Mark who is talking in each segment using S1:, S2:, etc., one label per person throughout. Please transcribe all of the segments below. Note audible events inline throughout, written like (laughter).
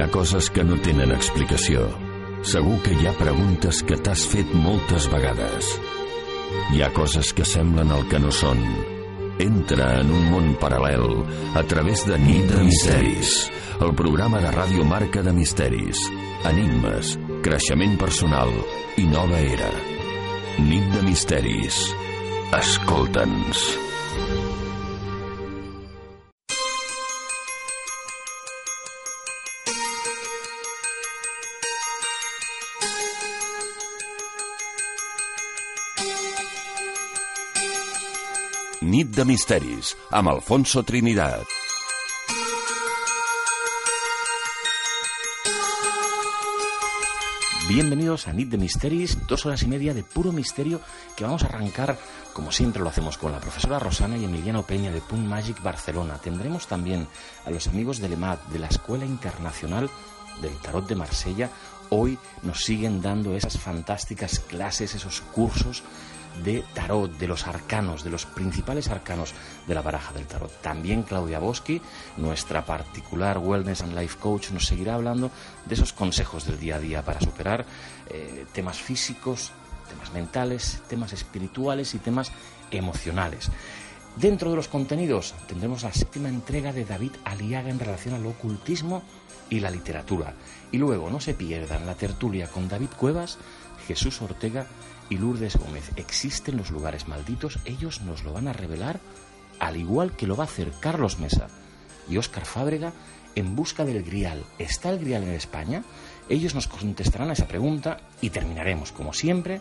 S1: Ha coses que no tenen explicació. Segur que hi ha preguntes que t'has fet moltes vegades. Hi ha coses que semblen el que no són. Entra en un món paral·lel a través de Nit de Misteris, el programa de ràdio marca de misteris, enigmes, creixement personal i nova era. Nit de Misteris. Escolta'ns. Nit de Misteris, amb Alfonso Trinidad.
S2: Bienvenidos a Nit de Misteris, dos horas y media de puro misterio que vamos a arrancar, como siempre lo hacemos, con la profesora Rosana y Emiliano Peña de Punt Magic Barcelona. Tendremos también a los amigos del EMAT, de la Escuela Internacional del Tarot de Marsella. Hoy nos siguen dando esas fantásticas clases, esos cursos de tarot, de los arcanos, de los principales arcanos de la baraja del tarot. También Claudia Boschi, nuestra particular Wellness and Life Coach, nos seguirá hablando de esos consejos del día a día para superar eh, temas físicos, temas mentales, temas espirituales y temas emocionales. Dentro de los contenidos tendremos la séptima entrega de David Aliaga en relación al ocultismo y la literatura. Y luego no se pierdan la tertulia con David Cuevas, Jesús Ortega y Lourdes Gómez. ¿Existen los lugares malditos? Ellos nos lo van a revelar, al igual que lo va a hacer Carlos Mesa y Óscar Fábrega en busca del Grial. ¿Está el Grial en España? Ellos nos contestarán a esa pregunta y terminaremos, como siempre,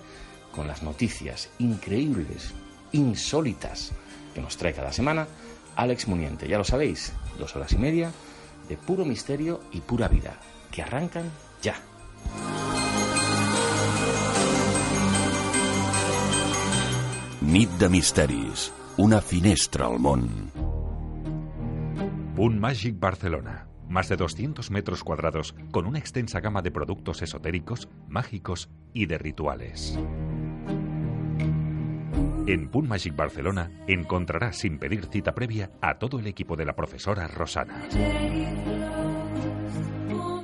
S2: con las noticias increíbles, insólitas que nos trae cada semana Alex Muniente. Ya lo sabéis, dos horas y media de puro misterio y pura vida, que arrancan ya.
S1: Nit de Misteris, una finestra al món.
S3: Punt Magic Barcelona. Más de 200 metros cuadrados con una extensa gama de productos esotéricos, mágicos y de rituales. En Punt Magic Barcelona encontrarás sin pedir cita previa a todo el equipo de la profesora Rosana.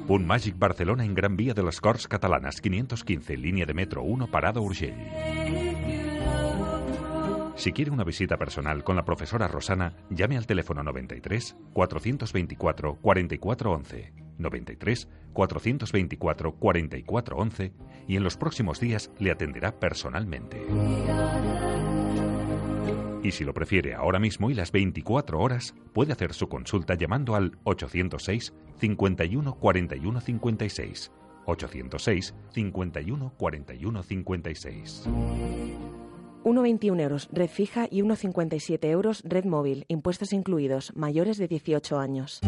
S3: Punt Magic Barcelona en Gran Vía de les Corts Catalanas 515, línea de metro 1, Parada Urgell. Si quiere una visita personal con la profesora Rosana, llame al teléfono 93 424 4411, 93 424 4411 y en los próximos días le atenderá personalmente. Y si lo prefiere ahora mismo y las 24 horas, puede hacer su consulta llamando al 806 51 41 56. 806 51 41 56.
S4: 1,21 euros red fija y 1,57 euros red móvil, impuestos incluidos, mayores de 18 años.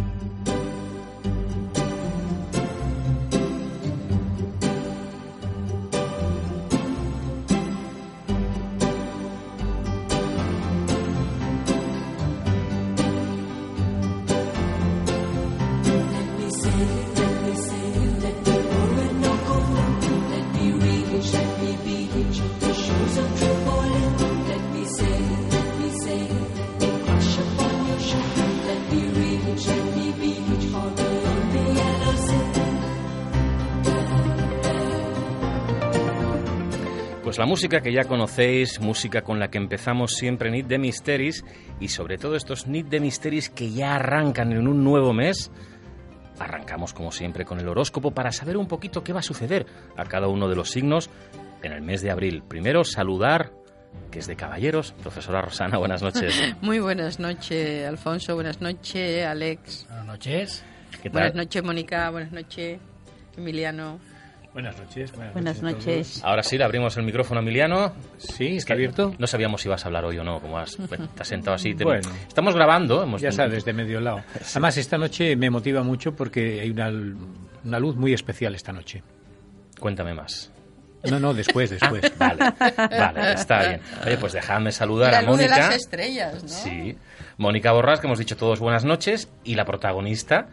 S2: Pues la música que ya conocéis, música con la que empezamos siempre Nit de Misteris y sobre todo estos Nit de Misteris que ya arrancan en un nuevo mes. Arrancamos como siempre con el horóscopo para saber un poquito qué va a suceder a cada uno de los signos en el mes de abril. Primero saludar que es de caballeros. Profesora Rosana, buenas noches. (laughs)
S5: Muy buenas noches, Alfonso. Buenas noches, Alex.
S6: Buenas noches.
S2: ¿Qué tal?
S5: Buenas noches, Mónica. Buenas noches, Emiliano.
S6: Buenas noches.
S5: Buenas noches.
S2: Ahora sí, le abrimos el micrófono a Emiliano.
S6: Sí, está abierto.
S2: No sabíamos si ibas a hablar hoy o no, como has, bueno, te has sentado así. Te-
S6: Bueno.
S2: Estamos grabando. Hemos,
S6: Ya sabes, de medio lado. (laughs) Además, esta noche me motiva mucho porque hay una, una luz muy especial esta noche.
S2: Cuéntame más.
S6: No, no, después, después. (laughs)
S2: Vale, vale, está bien. Oye, pues dejadme saludar
S5: La
S2: a
S5: de
S2: Mónica.
S5: las estrellas, ¿no?
S2: Sí. Mónica Borrás, que hemos dicho todos buenas noches. Y la protagonista.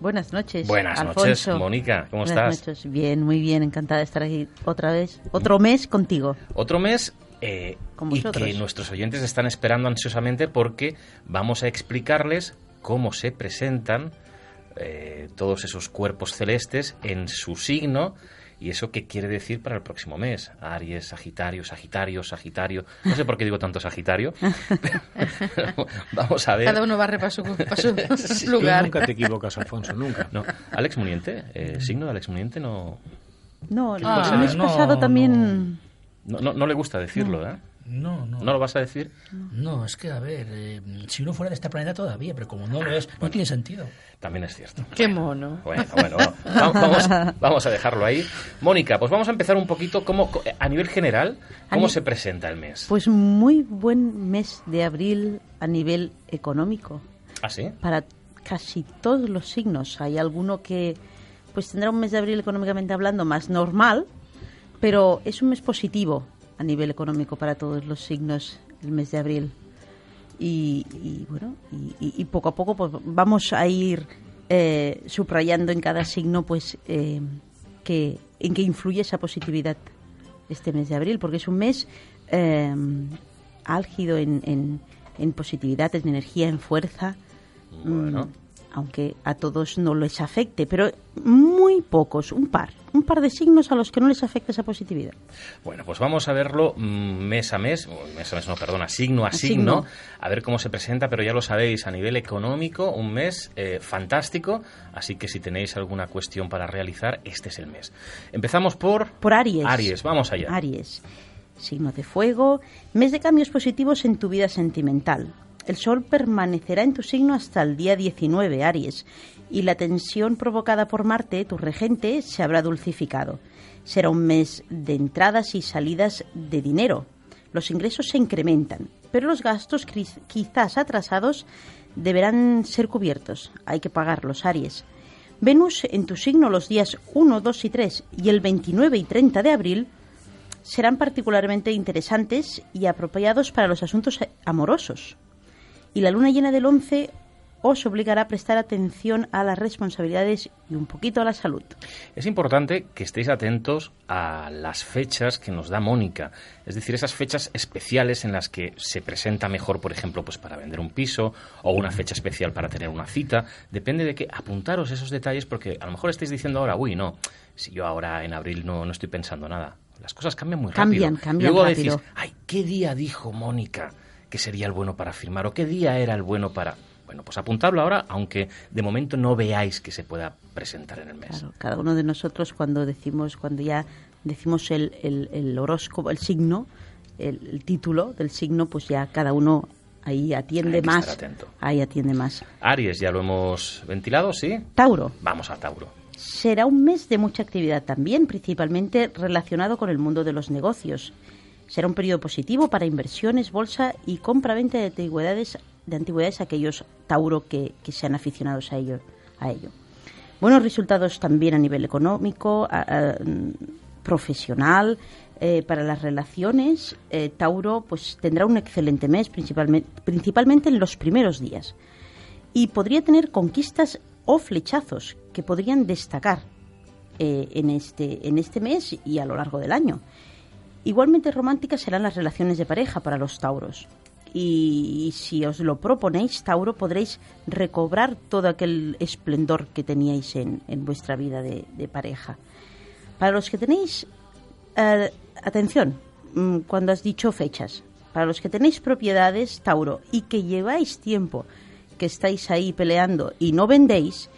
S7: Buenas noches.
S2: Buenas
S7: Alfonso.
S2: noches, Mónica. ¿Cómo
S7: Buenas
S2: estás?
S7: noches. Bien, muy bien. Encantada de estar aquí otra vez. Otro mes contigo.
S2: Otro mes. eh, y que nuestros oyentes están esperando ansiosamente porque vamos a explicarles cómo se presentan eh, todos esos cuerpos celestes en su signo. ¿Y eso qué quiere decir para el próximo mes? Aries, Sagitario, Sagitario, Sagitario. No sé por qué digo tanto Sagitario. (laughs) pero vamos a ver.
S5: Cada uno barre para su, para su (laughs)
S2: Sí,
S6: Tú
S5: lugar.
S6: nunca te equivocas, Alfonso, nunca.
S2: No, Alex Muniente, eh, signo de Alex Muniente no,
S7: No, el
S8: Ah,
S7: mes
S8: no,
S7: pasado
S8: no.
S7: también...
S2: no, no, no le gusta decirlo, ¿eh?
S8: No, no.
S2: ¿No lo vas a decir?
S8: No, es que, a ver, eh, si uno fuera de este planeta todavía, pero como no lo es, no tiene sentido.
S2: También es cierto.
S5: Qué mono.
S2: Bueno, bueno, bueno. (laughs) Va- Vamos, vamos a dejarlo ahí. Mónica, pues vamos a empezar un poquito cómo, a nivel general, cómo se presenta el mes.
S7: Pues muy buen mes de abril a nivel económico.
S2: ¿Ah, sí?
S7: para casi todos los signos. Hay alguno que pues tendrá un mes de abril económicamente hablando más normal, pero es un mes positivo a nivel económico para todos los signos el mes de abril. Y, y, bueno, y, y- poco a poco pues, vamos a ir eh, subrayando en cada signo pues eh, que, en qué influye esa positividad este mes de abril, porque es un mes eh, álgido en, en, en positividad, en energía, en fuerza.
S2: Bueno.
S7: Mm, aunque a todos no les afecte, pero muy pocos, un par, un par de signos a los que no les afecta esa positividad.
S2: Bueno, pues vamos a verlo mm, mes a mes, mes a mes no, perdona, signo a
S7: A
S2: signo,
S7: signo.
S2: a ver cómo se presenta, pero ya lo sabéis, a nivel económico, un mes eh, fantástico, así que si tenéis alguna cuestión para realizar, este es el mes. Empezamos por...
S7: Por Aries.
S2: Aries, vamos allá.
S7: Aries, signo de fuego, mes de cambios positivos en tu vida sentimental. El sol permanecerá en tu signo hasta el día 19, Aries, y la tensión provocada por Marte, tu regente, se habrá dulcificado. Será un mes de entradas y salidas de dinero. Los ingresos se incrementan, pero los gastos quizás atrasados deberán ser cubiertos. Hay que pagarlos, Aries. Venus en tu signo los días 1, 2 y 3 y el 29 y 30 de abril serán particularmente interesantes y apropiados para los asuntos amorosos. Y la luna llena del 11 os obligará a prestar atención a las responsabilidades y un poquito a la salud.
S2: Es importante que estéis atentos a las fechas que nos da Mónica, es decir, esas fechas especiales en las que se presenta mejor, por ejemplo, pues para vender un piso o una fecha especial para tener una cita. Depende de que apuntaros esos detalles porque a lo mejor estáis diciendo ahora, uy, no, si yo ahora en abril no, no estoy pensando nada. Las cosas cambian muy
S7: Cambian,
S2: rápido.
S7: cambian
S2: Luego
S7: rápido.
S2: decís, ay, ¿qué día dijo Mónica que sería el bueno para firmar? ¿O qué día era el bueno para...? Bueno, pues apuntadlo ahora, aunque de momento no veáis que se pueda presentar en el mes.
S7: Claro, cada uno de nosotros cuando decimos, cuando ya decimos el, el- el horóscopo, el signo, el, el título del signo, pues ya cada uno ahí atiende
S2: Hay que
S7: más.
S2: estar atento.
S7: Ahí atiende más.
S2: Aries, ya lo hemos ventilado, ¿sí?
S7: Tauro.
S2: Vamos a Tauro.
S7: Será un mes de mucha actividad también, principalmente relacionado con el mundo de los negocios. Será un periodo positivo para inversiones, bolsa y compra-venta de antigüedades, de antigüedades a aquellos Tauro que, que sean aficionados a ello, a ello. Buenos resultados también a nivel económico, a- profesional, eh, para las relaciones. eh, Tauro pues tendrá un excelente mes, principalmente, principalmente en los primeros días y podría tener conquistas o flechazos que podrían destacar eh, en, este, en este mes y a lo largo del año. Igualmente románticas serán las relaciones de pareja para los tauros. Y, si os lo proponéis, Tauro, podréis recobrar todo aquel esplendor que teníais en, en vuestra vida de, de pareja. Para los que tenéis, eh, atención, mm, cuando has dicho fechas, para los que tenéis propiedades, Tauro, y que lleváis tiempo que estáis ahí peleando y no vendéis,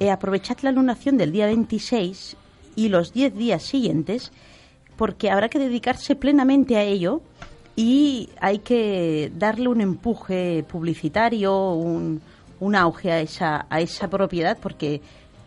S7: eh, aprovechad la lunación del día 26 y los 10 días siguientes, porque habrá que dedicarse plenamente a ello y hay que darle un empuje publicitario, un, un auge a esa, a esa propiedad, porque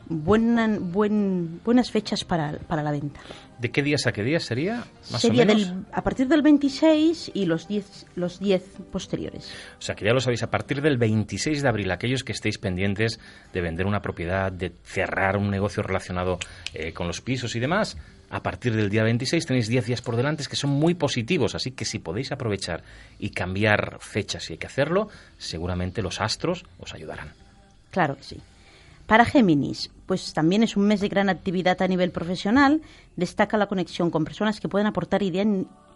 S7: buena, buen, buenas fechas para, para la venta.
S2: ¿De qué días a qué días sería? Más
S7: Sería
S2: o menos.
S7: del, a partir del 26 y los 10 los 10 posteriores.
S2: O sea, que ya lo sabéis, a partir del 26 de abril, aquellos que estéis pendientes de vender una propiedad, de cerrar un negocio relacionado eh, con los pisos y demás, a partir del día 26 tenéis 10 días por delante que son muy positivos, así que si podéis aprovechar y cambiar fechas si hay que hacerlo, seguramente los astros os ayudarán.
S7: Claro que sí. Para Géminis, pues también es un mes de gran actividad a nivel profesional. Destaca la conexión con personas que pueden aportar idea-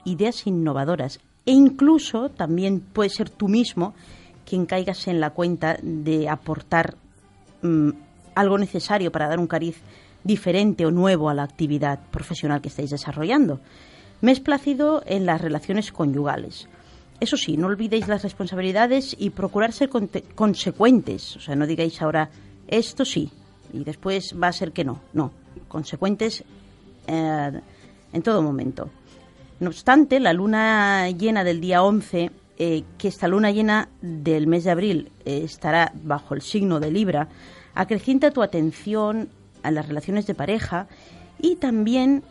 S7: ideas innovadoras. E incluso también puede ser tú mismo quien caigas en la cuenta de aportar mm, algo necesario para dar un cariz diferente o nuevo a la actividad profesional que estáis desarrollando. Mes plácido en las relaciones conyugales. Eso sí, no olvidéis las responsabilidades y procurar ser consecuentes. O sea, no digáis ahora esto sí y después va a ser que no. No, consecuentes eh, en todo momento. No obstante, la luna llena del día 11, eh, que esta luna llena del mes de abril eh, estará bajo el signo de Libra, acrecienta tu atención a las relaciones de pareja y también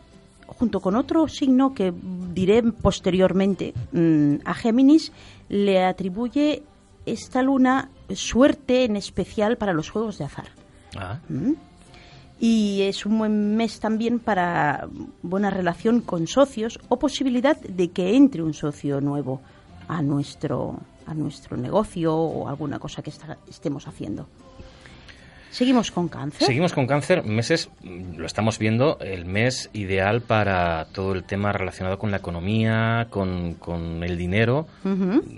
S7: junto con otro signo que diré posteriormente, mm, a Géminis le atribuye esta luna suerte en especial para los juegos de azar. Ah. ¿Mm? Y es un buen mes también para buena relación con socios o posibilidad de que entre un socio nuevo a nuestro, a nuestro negocio o alguna cosa que estemos haciendo. Seguimos con cáncer.
S2: Seguimos con cáncer, meses, lo estamos viendo, el mes ideal para todo el tema relacionado con la economía, con, el dinero.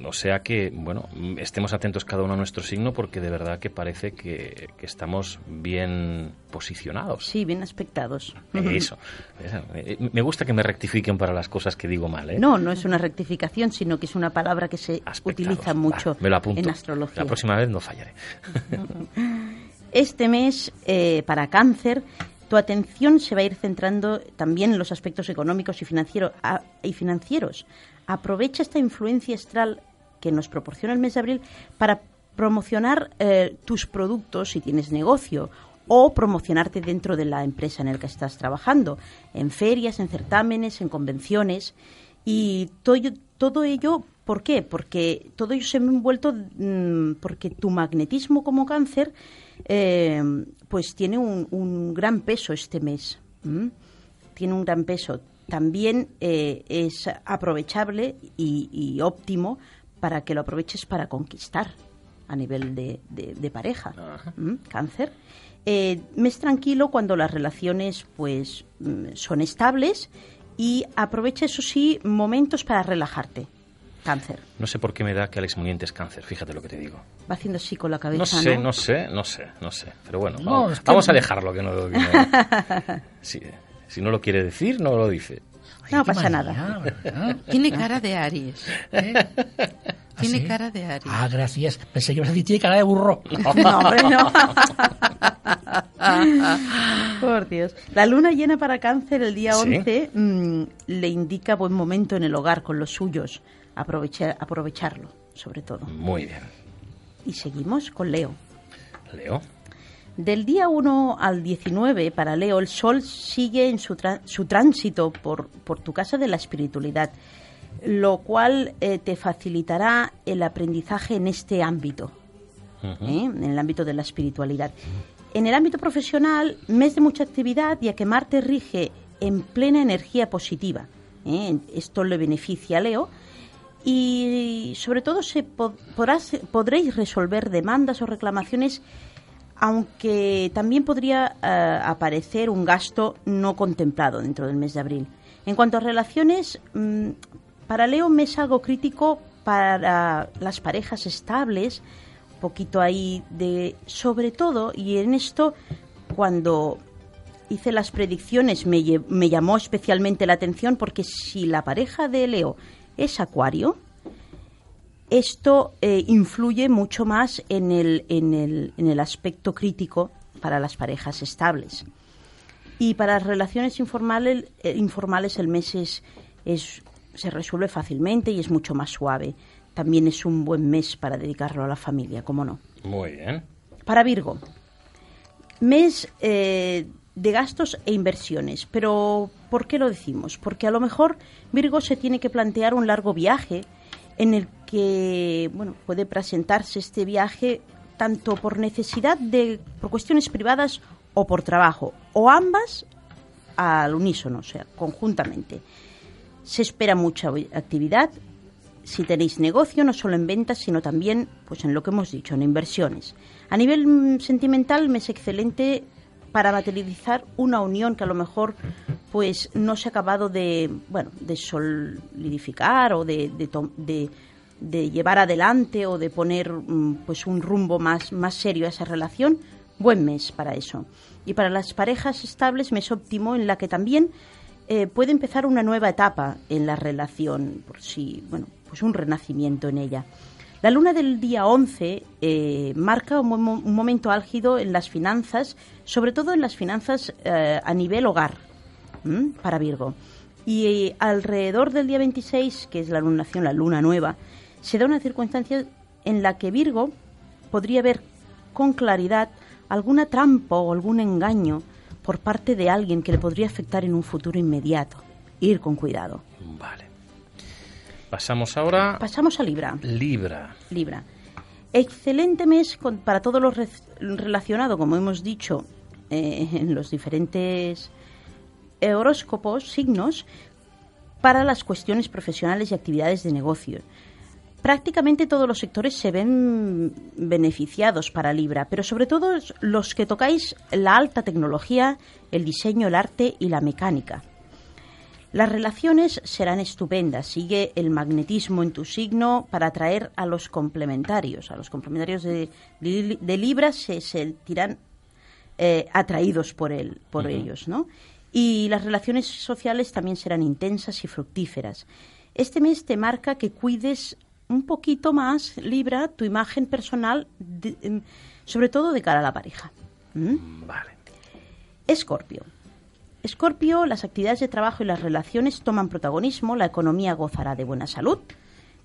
S2: O sea que, bueno, estemos atentos cada uno a nuestro signo porque de verdad que parece que, estamos bien posicionados.
S7: Sí, bien aspectados.
S2: Eso. Eh, me gusta que me rectifiquen para las cosas que digo mal. ¿eh?
S7: No, no es una rectificación, sino que es una palabra que se utiliza mucho en astrología.
S2: La próxima vez no fallaré. (laughs)
S7: Este mes, eh, para cáncer, tu atención se va a ir centrando también en los aspectos económicos y, y financieros. Aprovecha esta influencia astral que nos proporciona el mes de abril para promocionar eh, tus productos si tienes negocio o promocionarte dentro de la empresa en la que estás trabajando, en ferias, en certámenes, en convenciones. Y todo, todo ello, ¿por qué? Porque todo ello se ha envuelto mm, porque tu magnetismo como cáncer eh, pues tiene un, gran peso este mes. Tiene un gran peso. También eh, es aprovechable y, óptimo para que lo aproveches para conquistar a nivel de, pareja. Cáncer. Eh, mes tranquilo cuando las relaciones pues mm, son estables y aprovecha eso sí momentos para relajarte Cáncer.
S2: No sé por qué me da que Alex Muniente es cáncer, fíjate lo que te digo.
S7: Va haciendo así con la cabeza. No
S2: sé, no, sé, no sé, no sé. Pero bueno, vamos, a dejarlo que no lo (laughs) si, no lo quiere decir, no lo dice.
S7: no pasa nada. (laughs)
S5: Tiene cara de Aries. ¿eh? (laughs) ¿Ah, tiene cara de Aries.
S8: Ah, gracias. Pensé que ibas a decir tiene cara de burro.
S7: No, hombre, no. Por Dios. La luna llena para cáncer el día 11 mm, le indica buen momento en el hogar con los suyos aprovechar, aprovecharlo, sobre todo.
S2: Muy bien.
S7: Y seguimos con Leo.
S2: Leo.
S7: Del día 1 al 19 para Leo, el Sol sigue en su, su tránsito por, por, tu casa de la espiritualidad, lo cual eh, te facilitará el aprendizaje en este ámbito, ¿eh? en el ámbito de la espiritualidad. En el ámbito profesional, mes de mucha actividad, ya que Marte rige en plena energía positiva. ¿eh? Esto le beneficia a Leo y sobre todo se podréis resolver demandas o reclamaciones aunque también podría eh, aparecer un gasto no contemplado dentro del mes de abril. En cuanto a relaciones, mm, para Leo me es algo crítico para las parejas estables, un poquito ahí de sobre todo, y en esto cuando hice las predicciones me, me llamó especialmente la atención porque si la pareja de Leo es Acuario, esto eh, influye mucho más en el, en, el, en el aspecto crítico para las parejas estables. Y para las relaciones informales, eh, informales el mes es, se resuelve fácilmente y es mucho más suave. También es un buen mes para dedicarlo a la familia, ¿cómo no?
S2: Muy bien.
S7: Para Virgo, mes eh, de gastos e inversiones. Pero, ¿por qué lo decimos? Porque a lo mejor Virgo se tiene que plantear un largo viaje en el que bueno, puede presentarse este viaje tanto por necesidad de por cuestiones privadas o por trabajo, o ambas al unísono, o sea, conjuntamente. Se espera mucha actividad si tenéis negocio, no solo en ventas, sino también pues en lo que hemos dicho, en inversiones. A nivel mm, sentimental, me es excelente para materializar una unión que a lo mejor pues no se ha acabado de bueno de solidificar o de, de, llevar adelante o de poner mm, pues un rumbo más más serio a esa relación Buen mes para eso. Y para las parejas estables, mes óptimo en la que también eh, puede empezar una nueva etapa en la relación, por si, bueno, pues un renacimiento en ella. La luna del día 11 eh, marca un, momento álgido en las finanzas, sobre todo en las finanzas eh, a nivel hogar, para Virgo. Y alrededor del día 26, que es la lunación, la luna nueva, se da una circunstancia en la que Virgo podría ver con claridad alguna trampa o algún engaño por parte de alguien que le podría afectar en un futuro inmediato. Ir con cuidado.
S2: Vale. Pasamos ahora.
S7: Pasamos a Libra.
S2: Libra.
S7: Libra. Excelente mes para todo lo relacionado, como hemos dicho, eh, en los diferentes horóscopos, signos, para las cuestiones profesionales y actividades de negocio. Prácticamente todos los sectores se ven beneficiados para Libra, pero sobre todo los que tocáis la alta tecnología, el diseño, el arte y la mecánica. Las relaciones serán estupendas. Sigue el magnetismo en tu signo para atraer a los complementarios. A los complementarios de, Libra se sentirán eh, atraídos por, él, por ellos, ¿no? Y las relaciones sociales también serán intensas y fructíferas. Este mes te marca que cuides un poquito más, Libra, tu imagen personal, em, sobre todo de cara a la pareja.
S2: ¿Mm? Vale.
S7: Escorpio. Escorpio, las actividades de trabajo y las relaciones toman protagonismo, la economía gozará de buena salud,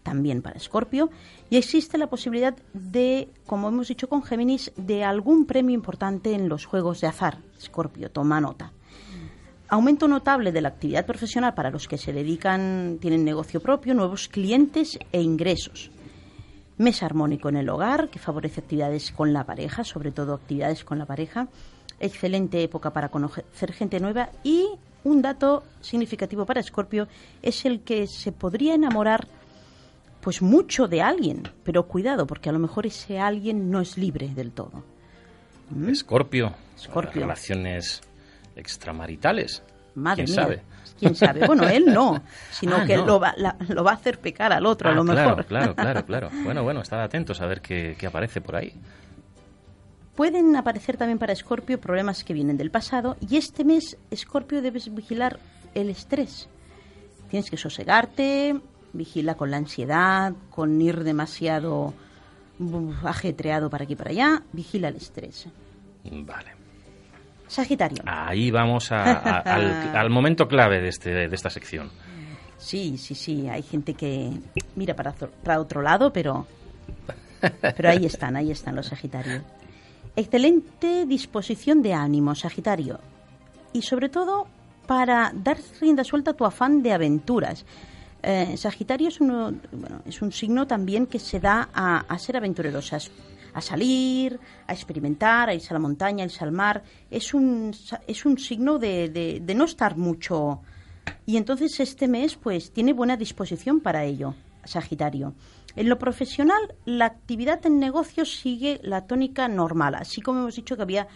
S7: también para Escorpio, y existe la posibilidad de, como hemos dicho con Géminis, de algún premio importante en los juegos de azar. Escorpio, toma nota. Aumento notable de la actividad profesional para los que se dedican, tienen negocio propio, nuevos clientes e ingresos. Mes armónico en el hogar, que favorece actividades con la pareja, sobre todo actividades con la pareja. Excelente época para conocer gente nueva. Y un dato significativo para Escorpio es el que se podría enamorar pues mucho de alguien, pero cuidado, porque a lo mejor ese alguien no es libre del todo.
S2: ¿Mm? Escorpio.
S7: Escorpio.
S2: Relaciones extramaritales.
S7: Madre
S2: ¿Quién
S7: mía.
S2: sabe?
S7: ¿Quién sabe? Bueno, él no, sino
S2: Ah,
S7: que
S2: no.
S7: Lo, va, la- lo va a hacer pecar al otro, a
S2: Ah,
S7: lo
S2: claro,
S7: mejor.
S2: claro, claro, (laughs) claro. Bueno, bueno, estad atentos a ver qué, qué aparece por ahí.
S7: Pueden aparecer también para Escorpio problemas que vienen del pasado y este mes, Escorpio, debes vigilar el estrés. Tienes que sosegarte, vigila con la ansiedad, con ir demasiado ajetreado para aquí y para allá, vigila el estrés.
S2: Vale.
S7: Sagitario.
S2: Ahí vamos a- a- al, (laughs) al momento clave de, este, de esta sección.
S7: Sí, sí, sí, hay gente que mira para, otro- para otro lado, pero, pero ahí están, ahí están los Sagitarios. Excelente disposición de ánimo, Sagitario. Y sobre todo para dar rienda suelta a tu afán de aventuras. Eh, Sagitario es, uno, bueno, es un signo también que se da a, ser aventureros, a, salir, a experimentar, a irse a la montaña, a irse al mar. Es un, es un signo de, de- de no estar mucho. Y entonces este mes pues tiene buena disposición para ello, Sagitario. En lo profesional, la actividad en negocios sigue la tónica normal, así como hemos dicho que había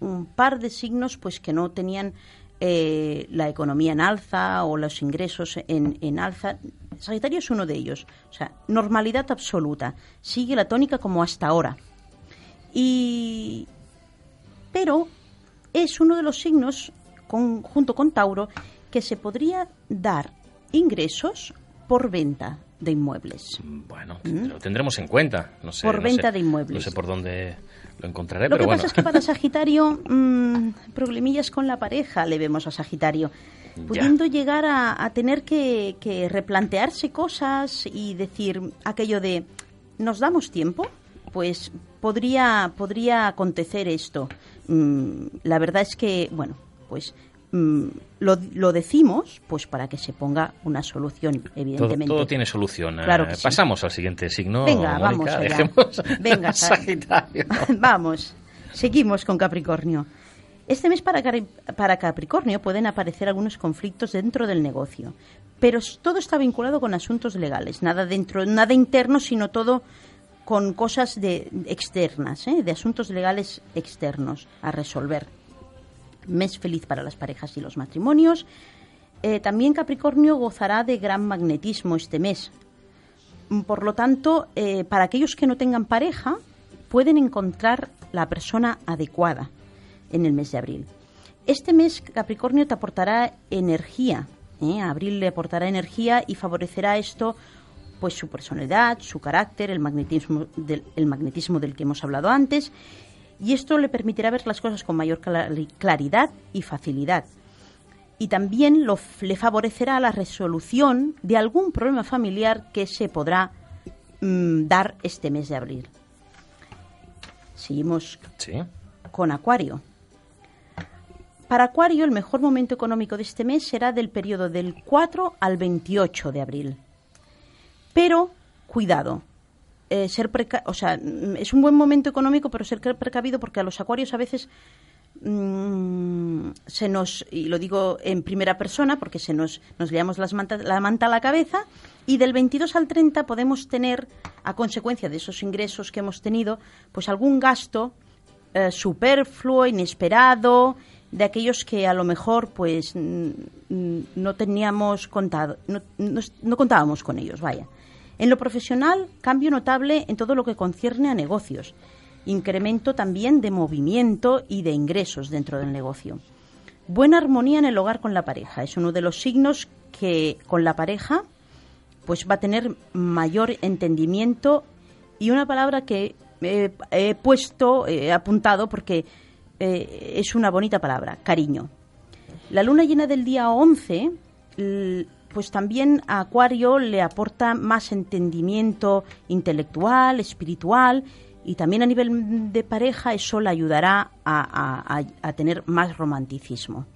S7: un par de signos pues que no tenían eh, la economía en alza o los ingresos en, en alza. Sagitario es uno de ellos. O sea, normalidad absoluta. Sigue la tónica como hasta ahora. Y pero es uno de los signos, con- junto con Tauro, que se podría dar ingresos por venta de inmuebles.
S2: Bueno, lo tendremos en cuenta. No sé,
S7: ¿Mm? Por
S2: no
S7: venta
S2: sé-
S7: de inmuebles.
S2: No sé por dónde lo encontraré,
S7: Lo
S2: pero
S7: que
S2: bueno.
S7: pasa es que para (laughs) Sagitario, mm, problemillas con la pareja le vemos a Sagitario, pudiendo llegar a, a tener que, que replantearse cosas y decir aquello de, ¿nos damos tiempo? Pues podría, podría acontecer esto. Mm, la verdad es que, bueno, pues mm, lo, lo decimos pues para que se ponga una solución, evidentemente.
S2: todo tiene solución.
S7: Claro
S2: Eh,
S7: que sí.
S2: Pasamos al siguiente signo.
S7: Venga, vamos allá. (laughs) (laughs) Venga,
S2: Sagitario. (laughs)
S7: Vamos, seguimos con Capricornio. Este mes para, para Capricornio pueden aparecer algunos conflictos dentro del negocio, pero todo está vinculado con asuntos legales, nada dentro, nada interno, sino todo con cosas de, externas, ¿eh? de asuntos legales externos a resolver. Mes feliz para las parejas y los matrimonios. Eh, también Capricornio gozará de gran magnetismo este mes. Mm, Por lo tanto, eh, para aquellos que no tengan pareja, pueden encontrar la persona adecuada en el mes de abril. Este mes Capricornio te aportará energía, ¿eh? abril le aportará energía y favorecerá esto pues su personalidad, su carácter, el magnetismo del, el magnetismo del que hemos hablado antes y esto le permitirá ver las cosas con mayor claridad y facilidad. Y también lo, le favorecerá la resolución de algún problema familiar que se podrá mm, dar este mes de abril. Seguimos con Acuario. Para Acuario, el mejor momento económico de este mes será del periodo del 4 al 28 de abril. Pero, cuidado, eh, ser o sea, mm, es un buen momento económico, pero ser precavido porque a los acuarios a veces mm, se nos, y lo digo en primera persona porque se nos, nos liamos las la manta a la cabeza, y del 22 al 30 podemos tener, a consecuencia de esos ingresos que hemos tenido, pues algún gasto eh, superfluo, inesperado, de aquellos que a lo mejor pues no teníamos contado, no, no contábamos con ellos, vaya. En lo profesional, cambio notable en todo lo que concierne a negocios. Incremento también de movimiento y de ingresos dentro del negocio. Buena armonía en el hogar con la pareja. Es uno de los signos que con la pareja pues va a tener mayor entendimiento y una palabra que he, puesto, he apuntado porque eh, es una bonita palabra, cariño. La luna llena del día 11 pues también a Acuario le aporta más entendimiento intelectual, espiritual y también a nivel de pareja eso le ayudará a, tener más romanticismo.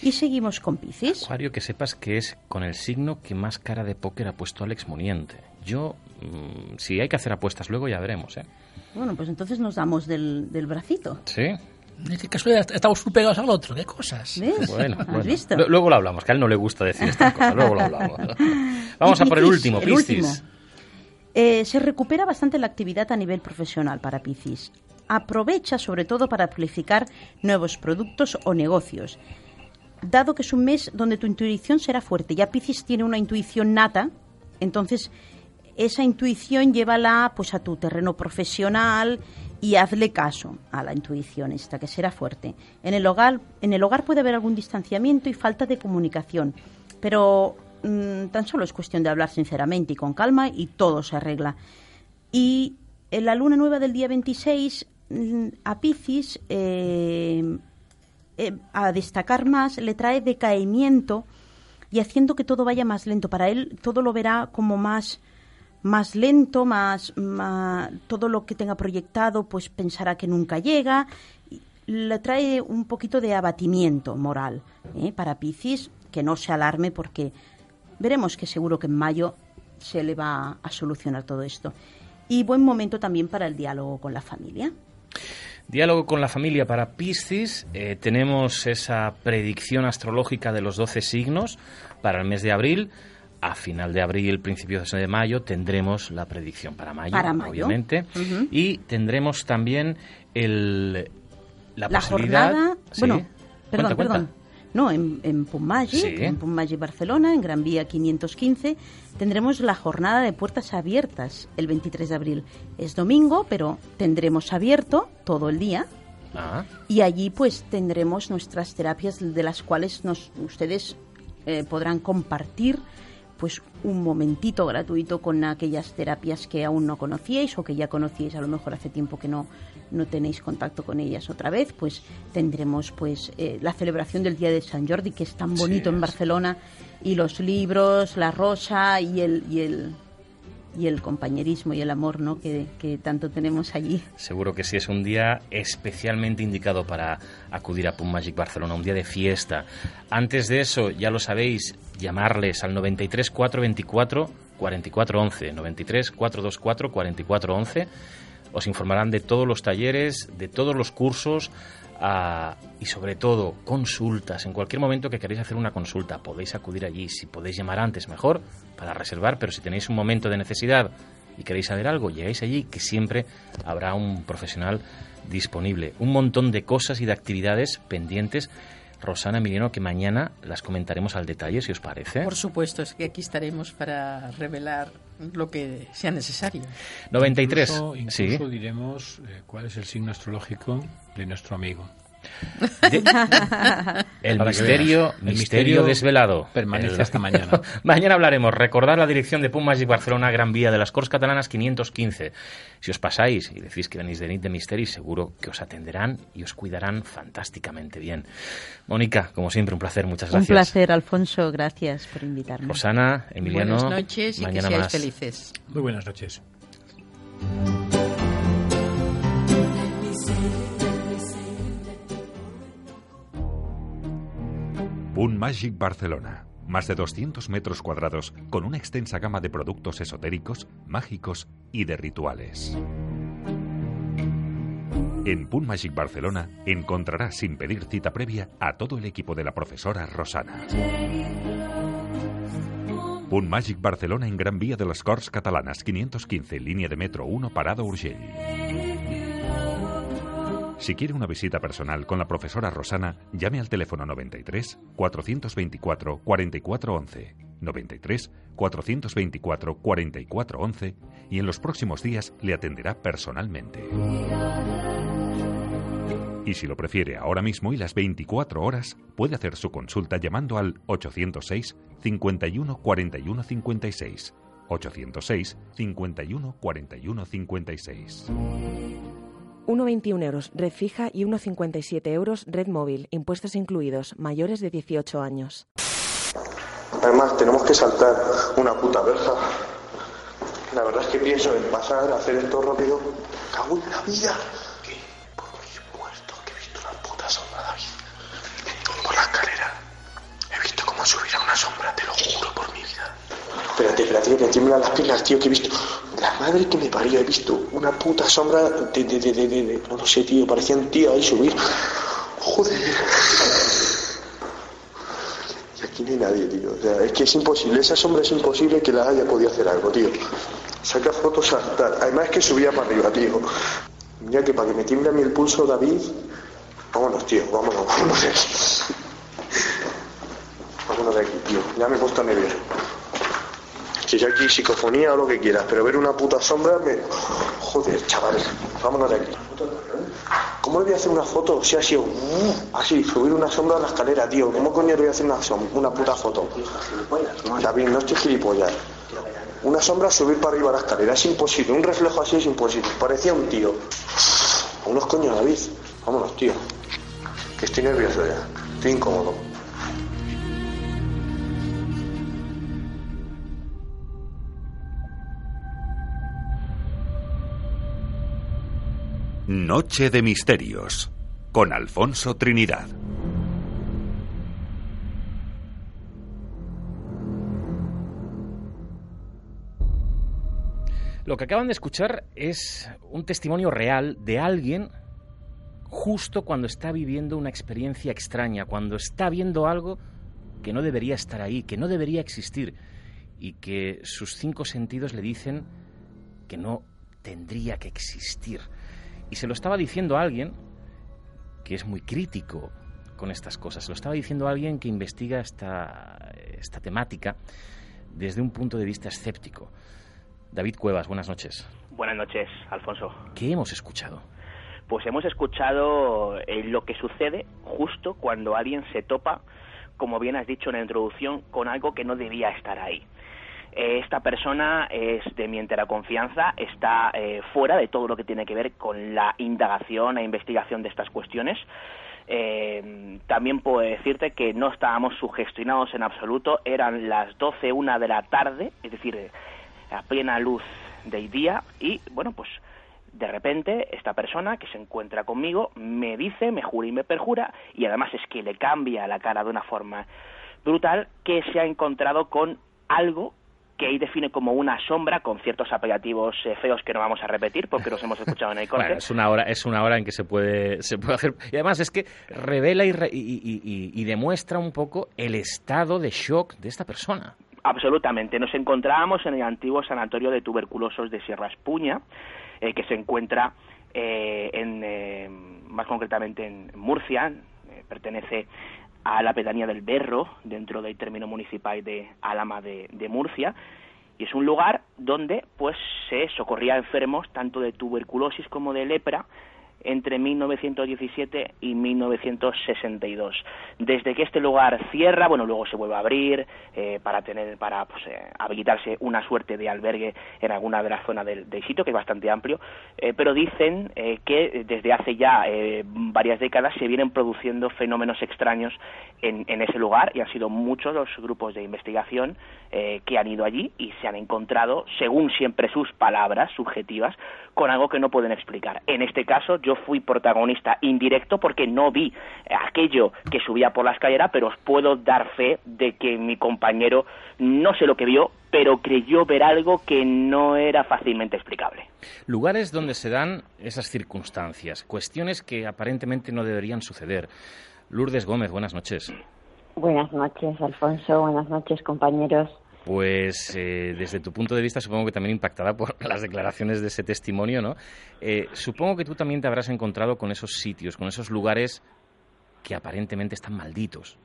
S7: Y seguimos con Piscis.
S2: Acuario, que sepas que es con el signo que más cara de póker ha puesto Alex Muniente. Yo, mm, si hay que hacer apuestas luego, ya veremos, ¿eh?
S7: Bueno, pues entonces nos damos del, del bracito.
S2: Sí.
S8: Dice que estamos pegados al otro, qué cosas.
S2: Bueno, Luego lo hablamos, que a él no le gusta decir estas cosas, luego lo hablamos. (laughs) Vamos a por el último, Piscis.
S7: Eh, se recupera bastante la actividad a nivel profesional para Piscis. Aprovecha sobre todo para amplificar nuevos productos o negocios. Dado que es un mes donde tu intuición será fuerte, ya Piscis tiene una intuición nata, entonces esa intuición llévala pues a tu terreno profesional y hazle caso a la intuición esta, que será fuerte. En el hogar, en el hogar puede haber algún distanciamiento y falta de comunicación, pero mm, tan solo es cuestión de hablar sinceramente y con calma y todo se arregla. Y en la luna nueva del día 26, mm, a Piscis, eh, eh, a destacar más, le trae decaimiento y haciendo que todo vaya más lento. Para él todo lo verá como más más lento, más, todo lo que tenga proyectado, pues pensará que nunca llega. Le trae un poquito de abatimiento moral ¿eh? para Piscis, que no se alarme porque veremos que seguro que en mayo se le va a solucionar todo esto. Y buen momento también para el diálogo con la familia.
S2: Diálogo con la familia para Piscis. Eh, tenemos esa predicción astrológica de los 12 signos para el mes de abril a final de abril, principios de mayo, tendremos la predicción para mayo, obviamente. Y tendremos también el, la, posibilidad...
S7: Jornada, bueno, perdón, perdón. No, en, en en Barcelona, en Gran Vía 515, tendremos la jornada de puertas abiertas el 23 de abril. Es domingo, pero tendremos abierto todo el día. Ah. Y allí pues tendremos nuestras terapias de las cuales nos, ustedes eh, podrán compartir pues un momentito gratuito con aquellas terapias que aún no conocíais o que ya conocíais a lo mejor hace tiempo que no, no tenéis contacto con ellas otra vez, pues tendremos pues eh, la celebración del Día de San Jordi que es tan bonito en Barcelona y los libros, la rosa y el, y el y el compañerismo y el amor ¿no? que, tanto tenemos allí.
S2: Seguro que sí, es un día especialmente indicado para acudir a Pum Magic Barcelona, un día de fiesta. Antes de eso, ya lo sabéis, llamarles al 93 424 4411, 93 424 4411. Os informarán de todos los talleres, de todos los cursos, y sobre todo consultas. En cualquier momento que queréis hacer una consulta, podéis acudir allí. Si podéis llamar antes, mejor para reservar, pero si tenéis un momento de necesidad y queréis saber algo, llegáis allí, que siempre habrá un profesional disponible. Un montón de cosas y de actividades pendientes Rosana Emiliano, que mañana las comentaremos al detalle, si os parece.
S5: Por supuesto, es que aquí estaremos para revelar lo que sea necesario.
S2: 93.
S6: Incluso, diremos eh, cuál es el signo astrológico de nuestro amigo. (laughs)
S2: el misterio, el misterio desvelado.
S6: Permanece hasta mañana. (laughs)
S2: mañana hablaremos. Recordar la dirección de Pum Magic Barcelona, Gran Vía de las Corts Catalanas 515. Si os pasáis y decís que venís de Nit de Misteris, seguro que os atenderán y os cuidarán fantásticamente bien. Mónica, como siempre, un placer. Muchas gracias.
S7: Un placer, Alfonso. Gracias por invitarme.
S2: Rosana, Emiliano.
S5: Buenas noches y mañana que seáis felices.
S6: Muy buenas noches.
S3: Un Magic Barcelona. Más de 200 metros cuadrados con una extensa gama de productos esotéricos, mágicos y de rituales. En Pun Magic Barcelona encontrarás sin pedir cita previa a todo el equipo de la profesora Rosana. Pun Magic Barcelona en Gran Vía de las Corts Catalanas 515, línea de metro 1, parado Urgell. Si quiere una visita personal con la profesora Rosana, llame al teléfono 93 424 4411, 93 424 4411 y en los próximos días le atenderá personalmente. Y si lo prefiere ahora mismo y las 24 horas, puede hacer su consulta llamando al 806 51 41 56. 806 51 41 56.
S4: 1,21 euros red fija y 1,57 euros red móvil, impuestos incluidos, mayores de 18 años.
S9: Además, tenemos que saltar una puta verja. La verdad es que pienso en pasar, hacer esto rápido. ¡Cago en la vida! ¿Qué? Por que he visto una puta sombra, David. Por la escalera. He visto cómo subir a una sombra, te lo juro por mi vida. Espérate, espérate, que me tiemblan las piernas, tío, que he visto la madre que me parió, he visto una puta sombra de, de, de, de, no lo sé, tío, parecía un tío ahí subir. Joder. Y aquí no hay nadie, tío. O sea, es que es imposible, esa sombra es imposible que la haya podido hacer algo, tío. Saca fotos saltar. Además es que subía para arriba, tío. Mira que para que me tiemble a mí el pulso, David. Vámonos, tío, vámonos, vámonos de aquí. Vámonos de aquí, tío. Ya me he puesto. Si aquí psicofonía o lo que quieras, pero ver una puta sombra me. Joder, chaval, vámonos de aquí. ¿Cómo le voy a hacer una foto si ha sido así, subir una sombra a la escalera, tío? ¿Cómo coño le voy a hacer una, una puta foto? David, no estoy gilipollas. Una sombra subir para arriba a la escalera es imposible, un reflejo así es imposible. Parecía un tío. Unos coños, David. Vámonos, tío. Que estoy nervioso ya. Estoy incómodo.
S3: Noche de Misterios con Alfonso Trinidad.
S2: Lo que acaban de escuchar es un testimonio real de alguien justo cuando está viviendo una experiencia extraña, cuando está viendo algo que no debería estar ahí, que no debería existir y que sus cinco sentidos le dicen que no tendría que existir. Y se lo estaba diciendo a alguien que es muy crítico con estas cosas. Se lo estaba diciendo a alguien que investiga esta, esta temática desde un punto de vista escéptico. David Cuevas, buenas noches.
S10: Buenas noches, Alfonso.
S2: ¿Qué hemos escuchado?
S10: Pues hemos escuchado eh, lo que sucede justo cuando alguien se topa, como bien has dicho en la introducción, con algo que no debía estar ahí. Eh, esta persona es de mi entera confianza, está eh, fuera de todo lo que tiene que ver con la indagación e investigación de estas cuestiones. Eh, también puedo decirte que no estábamos sugestionados en absoluto, eran las 12, una de la tarde, es decir, a plena luz del día, y bueno, pues de repente esta persona que se encuentra conmigo me dice, me jura y me perjura, y además es que le cambia la cara de una forma brutal, que se ha encontrado con algo que ahí define como una sombra con ciertos apelativos eh, feos que no vamos a repetir porque los hemos escuchado en el (laughs) corte.
S2: es una hora, es una hora en que se puede, se puede hacer. Y además es que revela y, y, demuestra un poco el estado de shock de esta persona.
S10: Absolutamente. Nos encontrábamos en el antiguo sanatorio de tuberculosos de Sierra Espuña, eh, que se encuentra eh, en, más concretamente en Murcia, pertenece a la pedanía del Berro, dentro del término municipal de Álama de, Murcia, y es un lugar donde pues se socorría a enfermos tanto de tuberculosis como de lepra entre 1917 y 1962. Desde que este lugar cierra, bueno, luego se vuelve a abrir eh, para tener, para pues, eh, habilitarse una suerte de albergue en alguna de las zonas del, sitio, que es bastante amplio, eh, pero dicen que desde hace ya varias décadas se vienen produciendo fenómenos extraños en, en, ese lugar y han sido muchos los grupos de investigación que han ido allí y se han encontrado, según siempre sus palabras subjetivas, con algo que no pueden explicar. En este caso, yo fui protagonista indirecto porque no vi aquello que subía por la escalera, pero os puedo dar fe de que mi compañero no sé lo que vio, pero creyó ver algo que no era fácilmente explicable.
S2: Lugares donde se dan esas circunstancias, cuestiones que aparentemente no deberían suceder. Lourdes Gómez, buenas noches.
S11: Buenas noches, Alfonso. Buenas noches, compañeros.
S2: Pues eh, desde tu punto de vista supongo que también impactada por (laughs) las declaraciones de ese testimonio, ¿no? Eh, supongo que tú también te habrás encontrado con esos sitios, con esos lugares que aparentemente están malditos.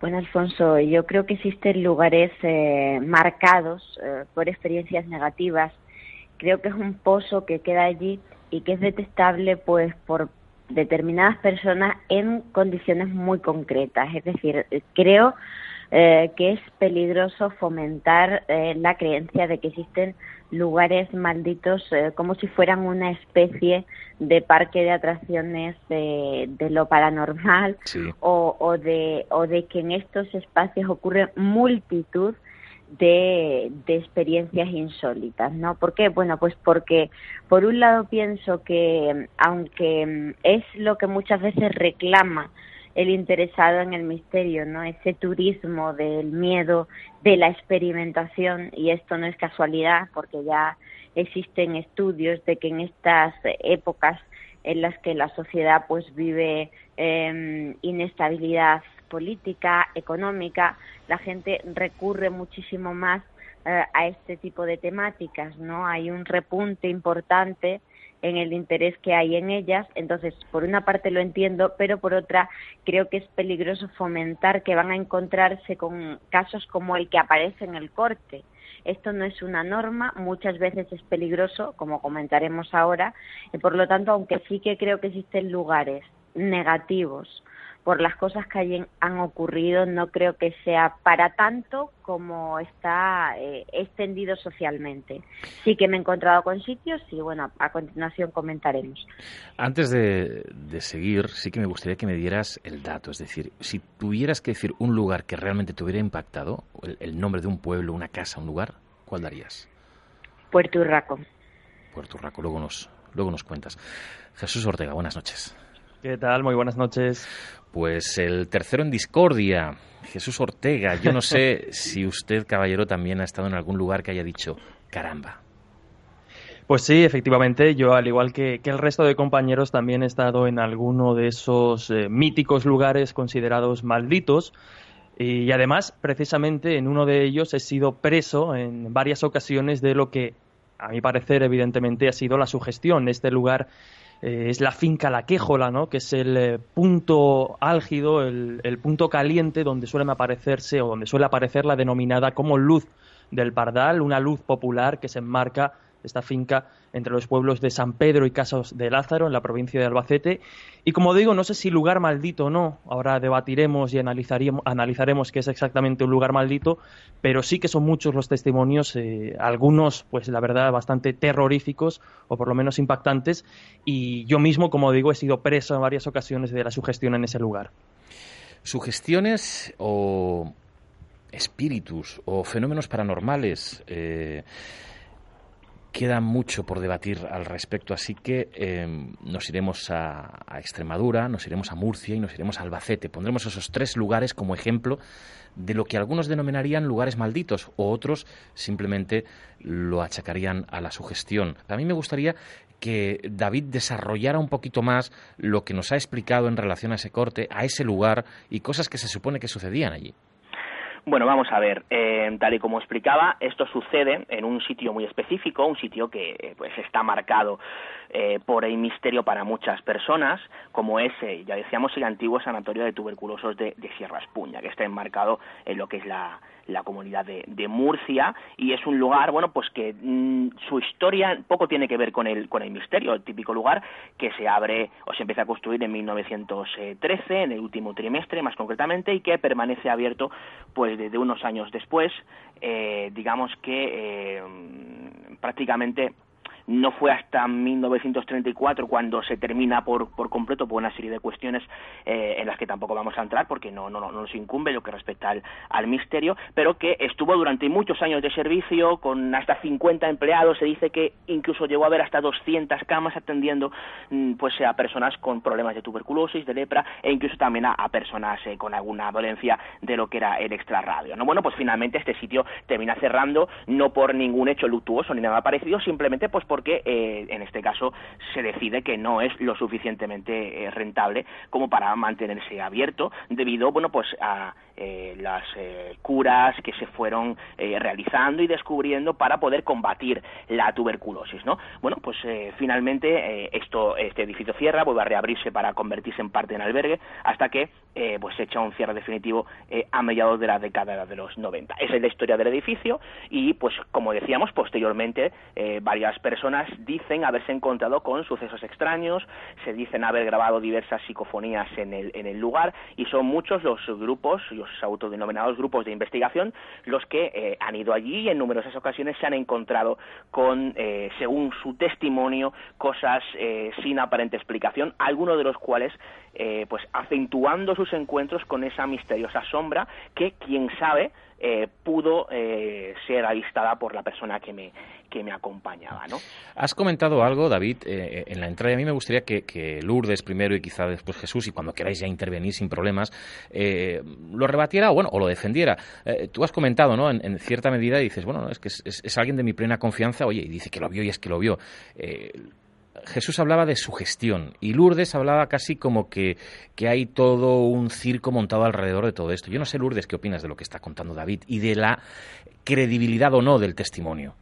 S11: Bueno, Alfonso, yo creo que existen lugares eh, marcados por experiencias negativas. Creo que es un pozo que queda allí y que es detestable pues por determinadas personas en condiciones muy concretas. Es decir, creo eh, que es peligroso fomentar eh, la creencia de que existen lugares malditos eh, como si fueran una especie de parque de atracciones de, lo paranormal o, o, de, o de que en estos espacios ocurre multitud de, de, experiencias insólitas, ¿no? ¿Por qué? Bueno, pues porque por un lado pienso que aunque es lo que muchas veces reclama el interesado en el misterio, ¿no? Ese turismo del miedo, de la experimentación, y esto no es casualidad, porque ya existen estudios de que en estas épocas en las que la sociedad pues vive em, inestabilidad política, económica, la gente recurre muchísimo más eh, a este tipo de temáticas, ¿no? Hay un repunte importante en el interés que hay en ellas. Entonces, por una parte lo entiendo, pero por otra creo que es peligroso fomentar que van a encontrarse con casos como el que aparece en el corte. Esto no es una norma, muchas veces es peligroso, como comentaremos ahora, y por lo tanto, aunque sí que creo que existen lugares negativos por las cosas que han ocurrido, no creo que sea para tanto como está eh, extendido socialmente. Sí que me he encontrado con sitios y bueno, a continuación comentaremos.
S2: Antes de, seguir, sí que me gustaría que me dieras el dato, es decir, si tuvieras que decir un lugar que realmente te hubiera impactado, el, nombre de un pueblo, una casa, un lugar, ¿cuál darías?
S11: Puerto Urraco.
S2: Puerto Urraco, luego nos, luego nos cuentas. Jesús Ortega, buenas noches.
S12: ¿Qué tal? Muy buenas noches.
S2: Pues el tercero en discordia, Jesús Ortega. Yo no sé (laughs) si usted, caballero, también ha estado en algún lugar que haya dicho, caramba.
S12: Pues sí, efectivamente, yo al igual que, el resto de compañeros también he estado en alguno de esos eh, míticos lugares considerados malditos y además, precisamente en uno de ellos he sido preso en varias ocasiones de lo que, a mi parecer, evidentemente ha sido la sugestión. Este lugar eh, es la finca La Quéjola, ¿no? que es el eh, punto álgido, el, el, punto caliente donde suele aparecerse o donde suele aparecer la denominada como luz del Pardal, una luz popular que se enmarca esta finca entre los pueblos de San Pedro y Casos de Lázaro, en la provincia de Albacete. Y como digo, no sé si lugar maldito o no, ahora debatiremos y analizaremos, analizaremos qué es exactamente un lugar maldito, pero sí que son muchos los testimonios, eh, algunos, pues la verdad, bastante terroríficos o por lo menos impactantes, y yo mismo, como digo, he sido preso en varias ocasiones de la sugestión en ese lugar.
S2: Sugestiones o espíritus o fenómenos paranormales. Eh, Queda mucho por debatir al respecto, así que em, nos iremos a, Extremadura, nos iremos a Murcia y nos iremos a Albacete. Pondremos esos tres lugares como ejemplo de lo que algunos denominarían lugares malditos o otros simplemente lo achacarían a la sugestión. A mí me gustaría que David desarrollara un poquito más lo que nos ha explicado en relación a ese corte, a ese lugar y cosas que se supone que sucedían allí.
S10: Bueno, vamos a ver. Eh, tal y como explicaba, esto sucede en un sitio muy específico, un sitio que eh, pues está marcado eh, por el misterio para muchas personas, como ese, ya decíamos, el antiguo sanatorio de tuberculosos de, de Sierra Espuña, que está enmarcado en lo que es la, la comunidad de, de, Murcia. Y es un lugar, bueno, pues que mm, su historia poco tiene que ver con el, con el misterio, el típico lugar que se abre o se empieza a construir en 1913, en el último trimestre más concretamente, y que permanece abierto pues desde unos años después, eh, digamos que eh, prácticamente no fue hasta 1934 cuando se termina por, por completo por una serie de cuestiones eh, en las que tampoco vamos a entrar porque no, no, no nos incumbe lo que respecta al, al misterio, pero que estuvo durante muchos años de servicio con hasta 50 empleados, se dice que incluso llegó a haber hasta 200 camas atendiendo mm, pues a personas con problemas de tuberculosis, de lepra e incluso también a, a personas eh, con alguna dolencia de lo que era el extrarradio. ¿no? Bueno, pues finalmente este sitio termina cerrando no por ningún hecho luctuoso ni nada parecido, simplemente pues por porque eh, en este caso se decide que no es lo suficientemente eh, rentable como para mantenerse abierto debido bueno pues a eh, las eh, curas que se fueron eh, realizando y descubriendo para poder combatir la tuberculosis no bueno pues finalmente esto este edificio cierra vuelve a reabrirse para convertirse en parte en albergue hasta que pues se echa un cierre definitivo a mediados de la década de los 90 esa es la historia del edificio y pues como decíamos posteriormente varias personas dicen haberse encontrado con sucesos extraños, se dicen haber grabado diversas psicofonías en el, en el lugar y son muchos los grupos, los autodenominados grupos de investigación, los que eh, han ido allí y en numerosas ocasiones se han encontrado con, eh, según su testimonio, cosas eh, sin aparente explicación, algunos de los cuales pues acentuando sus encuentros con esa misteriosa sombra que, quién sabe, eh, pudo eh, ser avistada por la persona que me, que me acompañaba. ¿no?
S2: Has comentado algo, David, eh, en la entrada. A mí me gustaría que, Lourdes primero y quizá después Jesús, y cuando queráis ya intervenir sin problemas, lo rebatiera o, bueno, o lo defendiera. tú has comentado, ¿no? En, cierta medida dices, bueno, es que es, es, alguien de mi plena confianza, oye, y dice que lo vio y es que lo vio. Jesús hablaba de su gestión y Lourdes hablaba casi como que, que, hay todo un circo montado alrededor de todo esto. Yo no sé, Lourdes, qué opinas de lo que está contando David y de la credibilidad o no del testimonio.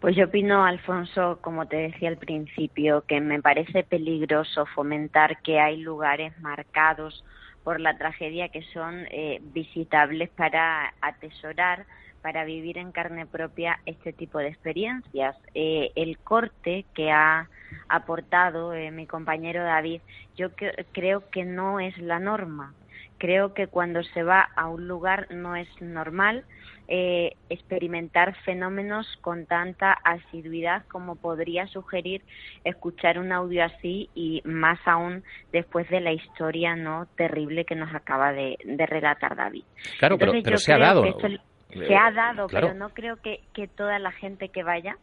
S11: Pues yo opino, Alfonso, como te decía al principio, que me parece peligroso fomentar que hay lugares marcados por la tragedia que son eh, visitables para atesorar para vivir en carne propia este tipo de experiencias. Eh, el corte que ha aportado eh, mi compañero David, yo creo que no es la norma. Creo que cuando se va a un lugar no es normal eh, experimentar fenómenos con tanta asiduidad como podría sugerir escuchar un audio así y más aún después de la historia no terrible que nos acaba de, relatar David.
S2: Claro, pero, se ha dado
S11: se ha dado, pero no creo que, que toda la gente que vaya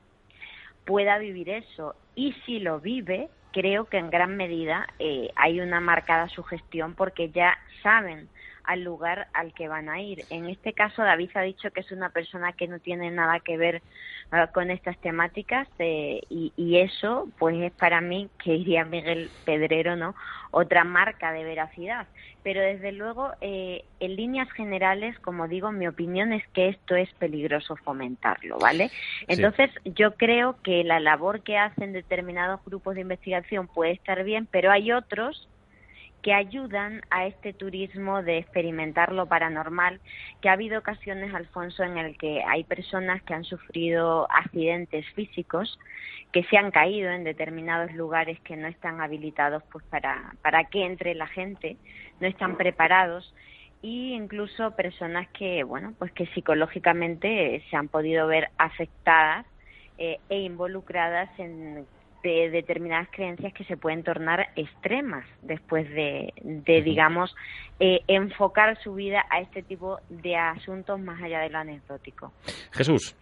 S11: pueda vivir eso. Y si lo vive, creo que en gran medida eh, hay una marcada sugestión porque ya saben al lugar al que van a ir. En este caso, David ha dicho que es una persona que no tiene nada que ver uh, con estas temáticas eh, y, y, eso, pues es para mí, que diría Miguel Pedrero, ¿no? Otra marca de veracidad. Pero desde luego, eh, en líneas generales, como digo, mi opinión es que esto es peligroso fomentarlo, ¿vale? Entonces, yo creo que la labor que hacen determinados grupos de investigación puede estar bien, pero hay otros que ayudan a este turismo de experimentar lo paranormal, que ha habido ocasiones, Alfonso, en el que hay personas que han sufrido accidentes físicos, que se han caído en determinados lugares que no están habilitados pues para, para que entre la gente, no están preparados y incluso personas que bueno pues que psicológicamente se han podido ver afectadas eh, e involucradas en de determinadas creencias que se pueden tornar extremas después de, digamos, eh, enfocar su vida a este tipo de asuntos más allá de lo anecdótico.
S2: Jesús.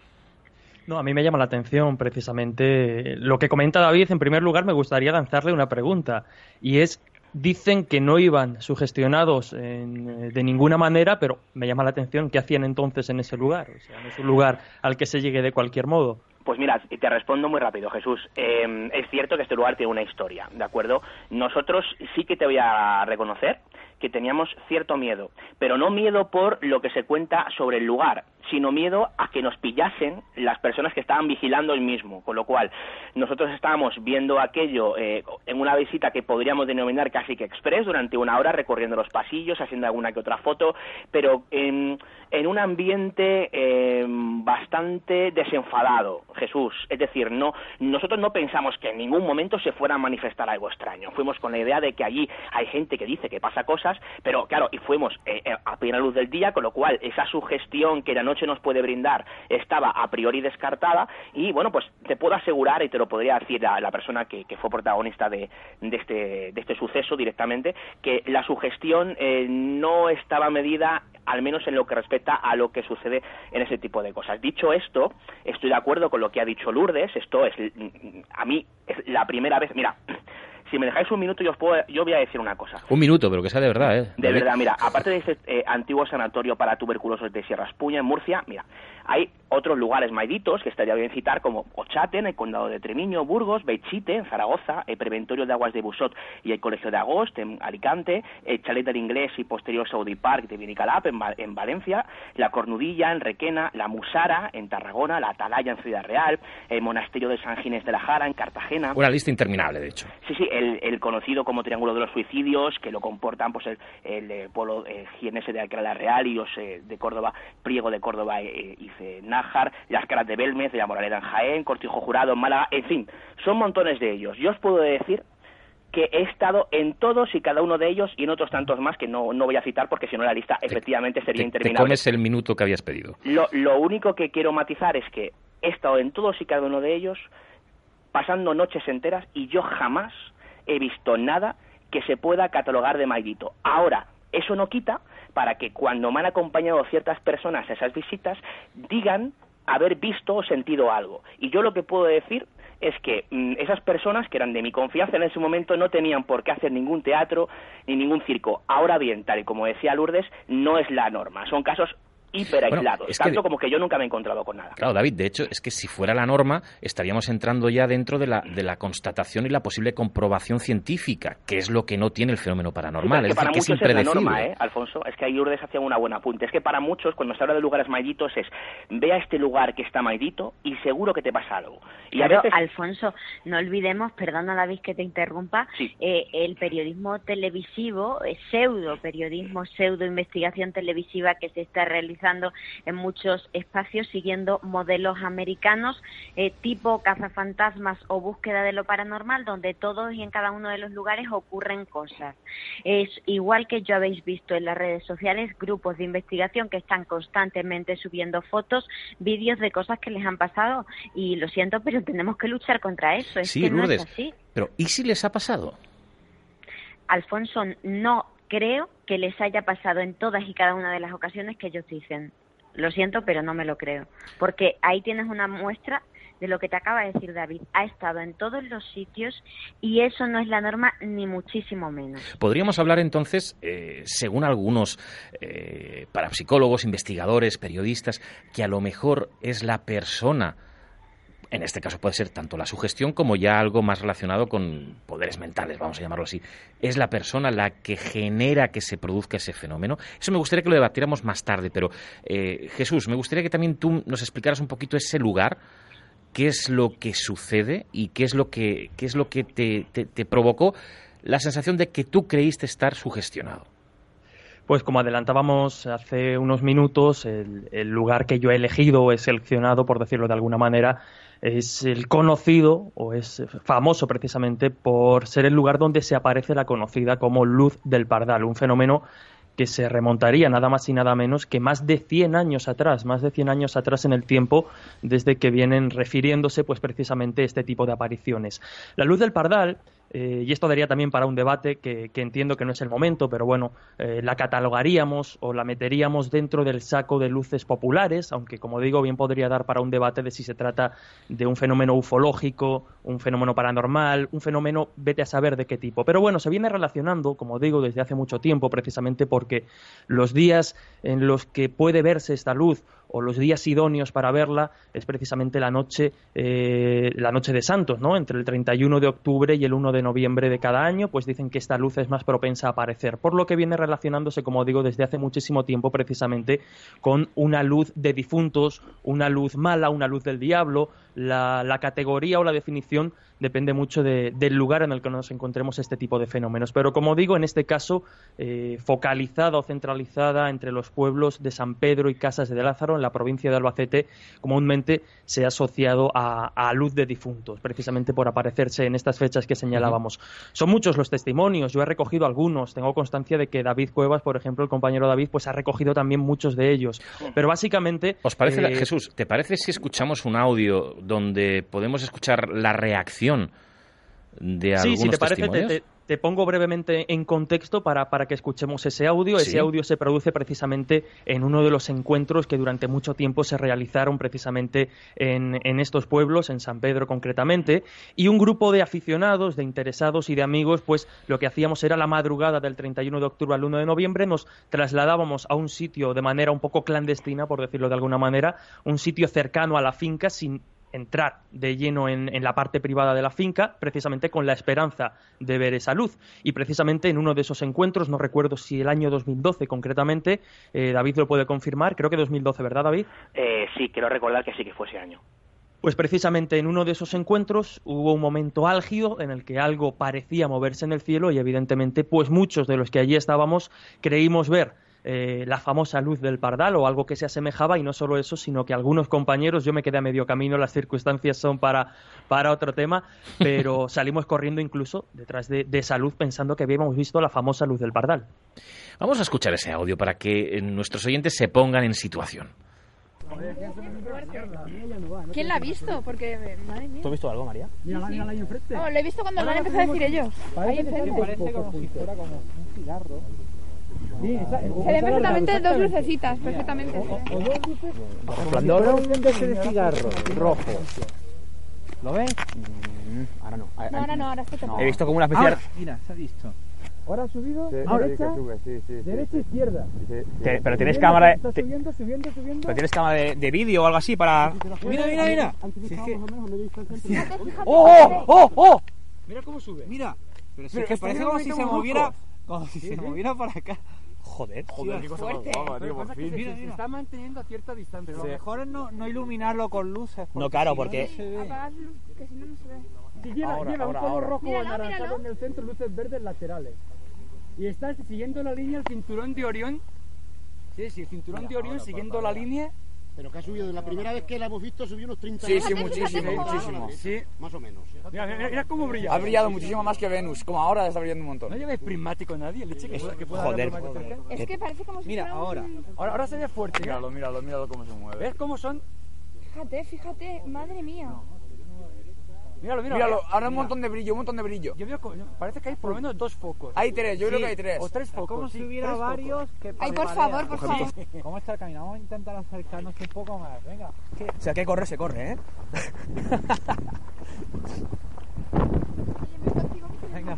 S12: No, a mí me llama la atención precisamente lo que comenta David. En primer lugar, me gustaría lanzarle una pregunta y es dicen que no iban sugestionados de ninguna manera, pero me llama la atención qué hacían entonces en ese lugar. O sea, no es un lugar al que se llegue de cualquier modo.
S10: Pues mira, te respondo muy rápido, Jesús. Eh, es cierto que este lugar tiene una historia, ¿de acuerdo? Nosotros sí que te voy a reconocer que teníamos cierto miedo, pero no miedo por lo que se cuenta sobre el lugar, sino miedo a que nos pillasen las personas que estaban vigilando el mismo, con lo cual nosotros estábamos viendo aquello eh, en una visita que podríamos denominar casi que express durante una hora recorriendo los pasillos, haciendo alguna que otra foto, pero en, un ambiente eh, bastante desenfadado, Jesús. Es decir, no, nosotros no pensamos que en ningún momento se fuera a manifestar algo extraño. Fuimos con la idea de que allí hay gente que dice que pasa cosas, pero claro, y fuimos eh, a plena luz del día, con lo cual esa sugestión que la noche nos puede brindar estaba a priori descartada y bueno, pues te puedo asegurar y te lo podría decir la, persona que, fue protagonista de, de, este, de este suceso directamente, que la sugestión eh, no estaba medida al menos en lo que respecta a lo que sucede en ese tipo de cosas. Dicho esto, estoy de acuerdo con lo que ha dicho Lourdes, esto es, a mí, es la primera vez, mira, si me dejáis un minuto, yo, os puedo, yo voy a decir una cosa.
S2: Un minuto, pero que sea de verdad, ¿eh?
S10: De verdad, mira, aparte de este eh, antiguo sanatorio para tuberculosos de Sierra Espuña, en Murcia, mira, hay otros lugares maiditos que estaría bien citar, como Ochate, en el condado de Tremiño, Burgos, Bechite, en Zaragoza, el Preventorio de Aguas de Busot y el Colegio de Agost, en Alicante, el Chalet del Inglés y posterior Saudi Park de Vinicalap, en, en Valencia, la Cornudilla, en Requena, la Musara, en Tarragona, la Atalaya, en Ciudad Real, el Monasterio de San Ginés de la Jara, en Cartagena.
S2: Una lista interminable, de hecho.
S10: Sí, sí, el, el conocido como Triángulo de los Suicidios, que lo comportan pues el, el, el pueblo eh, jienese de Alcalá Real y eh, de Córdoba, Priego de Córdoba eh, y Nájar, las Caras de Belmez, de la Moraleda en Jaén, Cortijo Jurado en Málaga, en fin, son montones de ellos. Yo os puedo decir que he estado en todos y cada uno de ellos y en otros tantos más que no, no voy a citar porque si no la lista efectivamente sería
S2: te,
S10: interminable.
S2: Te comes el minuto que habías pedido.
S10: Lo, lo único que quiero matizar es que he estado en todos y cada uno de ellos pasando noches enteras y yo jamás he visto nada que se pueda catalogar de maldito. Ahora, eso no quita para que cuando me han acompañado ciertas personas a esas visitas digan haber visto o sentido algo. Y yo lo que puedo decir es que mmm, esas personas que eran de mi confianza en ese momento no tenían por qué hacer ningún teatro ni ningún circo. Ahora bien, tal y como decía Lourdes, no es la norma. Son casos hiper aislados, bueno, es tanto que, como que yo nunca me he encontrado con nada.
S2: Claro, David, de hecho, es que si fuera la norma, estaríamos entrando ya dentro de la, de la constatación y la posible comprobación científica, que es lo que no tiene el fenómeno paranormal.
S10: Sí, es,
S2: es
S10: para
S2: decir,
S10: muchos
S2: que es
S10: es la norma, ¿eh, Alfonso? Es que ahí Lourdes hacía una buena apunte. Es que para muchos, cuando se habla de lugares malditos, es ve a este lugar que está maldito y seguro que te pasa algo. Y
S11: claro,
S10: a veces...
S11: Alfonso, no olvidemos, perdona David que te interrumpa,
S10: sí.
S11: eh, el periodismo televisivo, eh, pseudo periodismo, pseudo investigación televisiva que se está realizando en muchos espacios siguiendo modelos americanos eh, tipo cazafantasmas o búsqueda de lo paranormal donde todos y en cada uno de los lugares ocurren cosas. Es igual que yo habéis visto en las redes sociales grupos de investigación que están constantemente subiendo fotos, vídeos de cosas que les han pasado y lo siento pero tenemos que luchar contra eso. Es
S2: sí,
S11: que
S2: Lourdes,
S11: no es así.
S2: pero ¿y si les ha pasado?
S11: Alfonso, no creo que les haya pasado en todas y cada una de las ocasiones que ellos dicen. Lo siento, pero no me lo creo. Porque ahí tienes una muestra de lo que te acaba de decir David. Ha estado en todos los sitios y eso no es la norma ni muchísimo menos.
S2: Podríamos hablar entonces, eh, según algunos eh, parapsicólogos, investigadores, periodistas, que a lo mejor es la persona en este caso puede ser tanto la sugestión como ya algo más relacionado con poderes mentales, vamos a llamarlo así. Es la persona la que genera que se produzca ese fenómeno. Eso me gustaría que lo debatiéramos más tarde, pero eh, Jesús, me gustaría que también tú nos explicaras un poquito ese lugar, qué es lo que sucede y qué es lo que, qué es lo que te, te, te provocó la sensación de que tú creíste estar sugestionado.
S12: Pues como adelantábamos hace unos minutos, el, lugar que yo he elegido o he seleccionado, por decirlo de alguna manera, es el conocido o es famoso precisamente por ser el lugar donde se aparece la conocida como luz del pardal, un fenómeno que se remontaría nada más y nada menos que más de 100 años atrás, más de 100 años atrás en el tiempo desde que vienen refiriéndose pues precisamente este tipo de apariciones. La luz del pardal eh, y esto daría también para un debate que, entiendo que no es el momento, pero bueno, eh, la catalogaríamos o la meteríamos dentro del saco de luces populares, aunque como digo, bien podría dar para un debate de si se trata de un fenómeno ufológico, un fenómeno paranormal, un fenómeno vete a saber de qué tipo. Pero bueno, se viene relacionando, como digo, desde hace mucho tiempo, precisamente porque los días en los que puede verse esta luz o los días idóneos para verla es precisamente la noche, eh, la noche de Santos, ¿no? Entre el 31 de octubre y el 1 de noviembre de cada año, pues dicen que esta luz es más propensa a aparecer, por lo que viene relacionándose, como digo, desde hace muchísimo tiempo precisamente con una luz de difuntos, una luz mala, una luz del diablo, la, la categoría o la definición depende mucho del lugar en el que nos encontremos este tipo de fenómenos. Pero como digo, en este caso, eh, focalizada o centralizada entre los pueblos de San Pedro y Casas de Lázaro, en la provincia de Albacete, comúnmente se ha asociado a, luz de difuntos, precisamente por aparecerse en estas fechas que señalábamos. Son muchos los testimonios, yo he recogido algunos, tengo constancia de que David Cuevas, por ejemplo, el compañero David, pues ha recogido también muchos de ellos. Pero básicamente...
S2: ¿Os parece, eh, Jesús, te parece si escuchamos un audio donde podemos escuchar la reacción de algunos
S12: sí, si te
S2: parece,
S12: te, pongo brevemente en contexto para, para que escuchemos ese audio. Ese audio se produce precisamente en uno de los encuentros que durante mucho tiempo se realizaron precisamente en, en estos pueblos, en San Pedro concretamente, y un grupo de aficionados, de interesados y de amigos, pues lo que hacíamos era la madrugada del 31 de octubre al 1 de noviembre, nos trasladábamos a un sitio de manera un poco clandestina, por decirlo de alguna manera, un sitio cercano a la finca sin entrar de lleno en, la parte privada de la finca, precisamente con la esperanza de ver esa luz. Y precisamente en uno de esos encuentros, no recuerdo si el año 2012 concretamente, eh, David lo puede confirmar, creo que 2012, ¿verdad David?
S10: Eh, sí, quiero recordar que sí que fue ese año.
S12: Pues precisamente en uno de esos encuentros hubo un momento álgido en el que algo parecía moverse en el cielo y evidentemente pues muchos de los que allí estábamos creímos ver eh, la famosa luz del pardal o algo que se asemejaba y no solo eso, sino que algunos compañeros, yo me quedé a medio camino, las circunstancias son para, para otro tema, pero (laughs) salimos corriendo incluso detrás de, esa luz pensando que habíamos visto la famosa luz del pardal.
S2: Vamos a escuchar ese audio para que eh, nuestros oyentes se pongan en situación.
S13: ¿Quién la ha visto? Porque,
S14: madre mía. ¿Tú has visto algo, María?
S13: Mírala, mírala ahí enfrente. No, lo he visto cuando lo han empezado a decir ellos. Ahí enfrente.
S14: Parece como si fuera como un cigarro.
S13: Se ven perfectamente dos lucecitas, perfectamente.
S14: O, dos luces. Resplandor. un de cigarro rojo. ¿Lo ves?
S13: Mm, ahora no. No, ahora no, ahora es que te
S14: He visto como una especie
S15: de... Mira, se ha visto.
S14: ¿Ahora ha subido?
S15: Sí,
S14: ¿Ahora
S15: derecha? Sube, sí, sí,
S14: ¿Derecha izquierda?
S15: pero tienes cámara...
S14: Está subiendo, subiendo, subiendo.
S15: Pero tienes cámara de, de vídeo o algo así para...
S14: Mira, mira, mira.
S15: ¡Oh, oh, oh!
S14: Mira cómo sube.
S15: Mira. Pero si es que parece como si se moviera... Como si se moviera para acá. Joder,
S14: joder, qué cosa fuerte. tío, por fin. Mira, se, está manteniendo a cierta distancia. Lo mejor es no, no iluminarlo con luces.
S15: No, claro, porque.
S13: Apagad luz, que si no, no se ve.
S14: Si lleva, ahora, lleva ahora, un color rojo o anaranjado en el centro, luces verdes laterales. Y está siguiendo la línea el cinturón de Orión. Sí, sí, el cinturón de Orión siguiendo la línea
S16: pero que ha subido, la primera vez que la hemos visto subió unos 30
S14: Sí, sí, muchísimo, muchísimo.
S16: Sí. Más o menos.
S14: Mira, mira, cómo brilla.
S15: Ha brillado muchísimo más que Venus, como ahora está brillando un montón.
S14: No lleves prismático nadie, leche que, que pueda
S15: Joder.
S13: Es que parece como si
S14: Mira, ahora, ahora, ahora se ve fuerte.
S15: Míralo, míralo, míralo cómo se mueve.
S14: ¿Ves cómo son?
S13: Fíjate, fíjate, madre mía.
S14: Míralo, míralo.
S15: Míralo, ahora un montón de brillo, un montón de brillo.
S14: Yo veo, parece que hay por lo menos dos focos.
S15: Hay tres, yo creo que hay tres.
S14: O tres focos.
S15: Como
S14: si
S15: hubiera varios
S13: que Ay, por favor, por favor.
S14: ¿Cómo está el camino? Vamos a intentar acercarnos un poco más. Venga.
S15: O sea, que corre, se corre, ¿eh?
S2: Venga.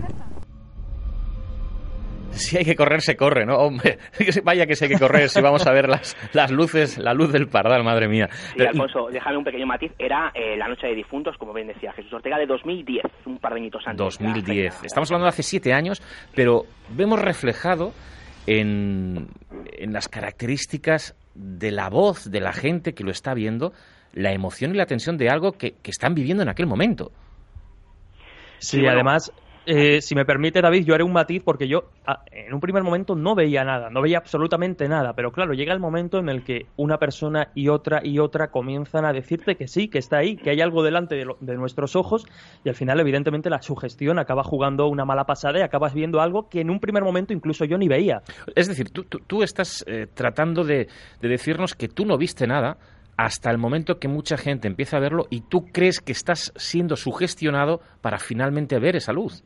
S2: (laughs) Si hay que correr, se corre, ¿no? Hombre, (laughs) vaya que si hay que correr, si vamos a ver las, las luces, la luz del pardal, madre mía.
S10: Sí, Alfonso, déjame un pequeño matiz. Era eh, La Noche de Difuntos, como bien decía Jesús Ortega, de 2010, un par de añitos antes.
S2: 2010. Estamos hablando de hace siete años, pero vemos reflejado en, en las características de la voz de la gente que lo está viendo, la emoción y la tensión de algo que, que están viviendo en aquel momento.
S12: Sí, además eh, si me permite, David, yo haré un matiz porque yo ah, en un primer momento no veía nada, no veía absolutamente nada, pero claro, llega el momento en el que una persona y otra y otra comienzan a decirte que sí, que está ahí, que hay algo delante de, nuestros ojos y al final, evidentemente, la sugestión acaba jugando una mala pasada y acabas viendo algo que en un primer momento incluso yo ni veía.
S2: Es decir, tú, estás eh, tratando de, de decirnos que tú no viste nada, hasta el momento que mucha gente empieza a verlo y tú crees que estás siendo sugestionado para finalmente ver esa luz.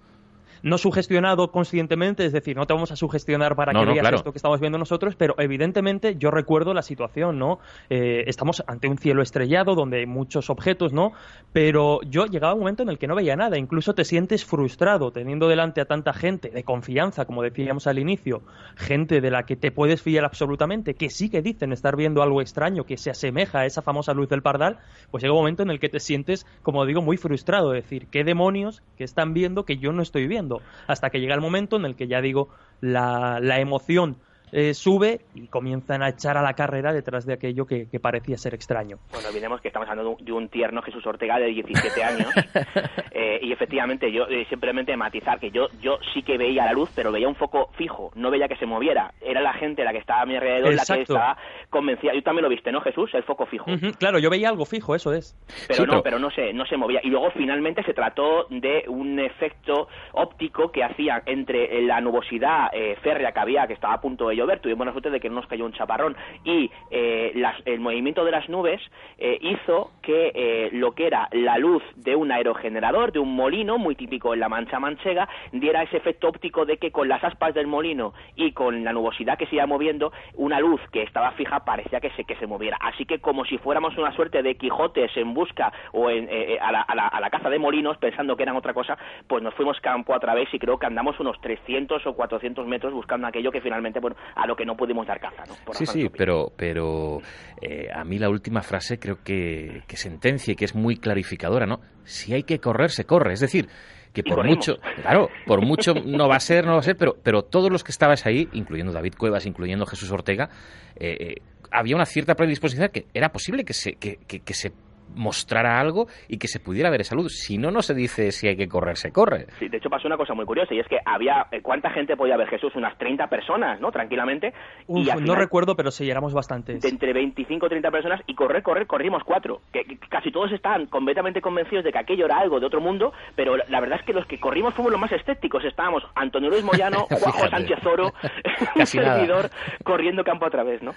S12: No sugestionado conscientemente, es decir, no te vamos a sugestionar para que veas esto que estamos viendo nosotros, pero evidentemente yo recuerdo la situación, ¿no? Eh, estamos ante un cielo estrellado donde hay muchos objetos, ¿no? Pero yo llegaba un momento en el que no veía nada, incluso te sientes frustrado teniendo delante a tanta gente de confianza, como decíamos al inicio, gente de la que te puedes fiar absolutamente, que sí que dicen estar viendo algo extraño que se asemeja a esa famosa luz del pardal, pues llega un momento en el que te sientes, como digo, muy frustrado, decir, ¿qué demonios que están viendo que yo no estoy viendo? Hasta que llega el momento en el que ya digo, la, la emoción eh, sube y comienzan a echar a la carrera detrás de aquello que, parecía ser extraño.
S10: Bueno, olvidemos que estamos hablando de un, tierno Jesús Ortega de 17 años (laughs) eh, y efectivamente yo eh, simplemente matizar que yo yo sí que veía la luz, pero veía un foco fijo, no veía que se moviera. Era la gente la que estaba a mi alrededor la que estaba convencida. Yo también lo viste, ¿no, Jesús? El foco fijo.
S12: claro, yo veía algo fijo, eso es.
S10: Pero no, pero... no se no se movía. Y luego finalmente se trató de un efecto óptico que hacía entre la nubosidad férrea que había, que estaba a punto de llover, tuvimos la suerte de que no nos cayó un chaparrón y eh, el movimiento de las nubes eh, hizo que eh, lo que era la luz de un aerogenerador, de un molino muy típico en la mancha manchega, diera ese efecto óptico de que con las aspas del molino y con la nubosidad que se iba moviendo, una luz que estaba fija parecía que se, que se moviera. Así que como si fuéramos una suerte de Quijotes en busca o en, a, la, a, la, a la caza de molinos pensando que eran otra cosa, pues nos fuimos campo a través y creo que andamos unos 300 o 400 metros buscando aquello que finalmente, bueno, a lo que no pudimos dar caza. ¿no?
S2: sí, sí, pero, pero eh, a mí la última frase creo que, que sentencia y que es muy clarificadora, ¿no? Si hay que correr, se corre. Es decir, que por mucho, claro, por mucho no va a ser, no va a ser, pero, pero todos los que estabais ahí, incluyendo David Cuevas, incluyendo Jesús Ortega, eh, eh, había una cierta predisposición que era posible que se, que, que, que se mostrara algo y que se pudiera ver esa luz. Si no, no se dice si hay que correr, se corre.
S10: Sí, de hecho pasó una cosa muy curiosa y es que había, eh, ¿cuánta gente podía ver Jesús? Unas 30 personas, ¿no? Tranquilamente.
S12: y no recuerdo, pero sí, éramos bastantes.
S10: De entre 25 o 30 personas y correr, correr, corrimos cuatro. Que, casi todos estaban completamente convencidos de que aquello era algo de otro mundo, pero la, verdad es que los que corrimos fuimos los más escépticos. Estábamos Antonio Luis Moyano, (laughs) Juanjo Sánchez Oro, (laughs) un servidor, corriendo campo a través, ¿no?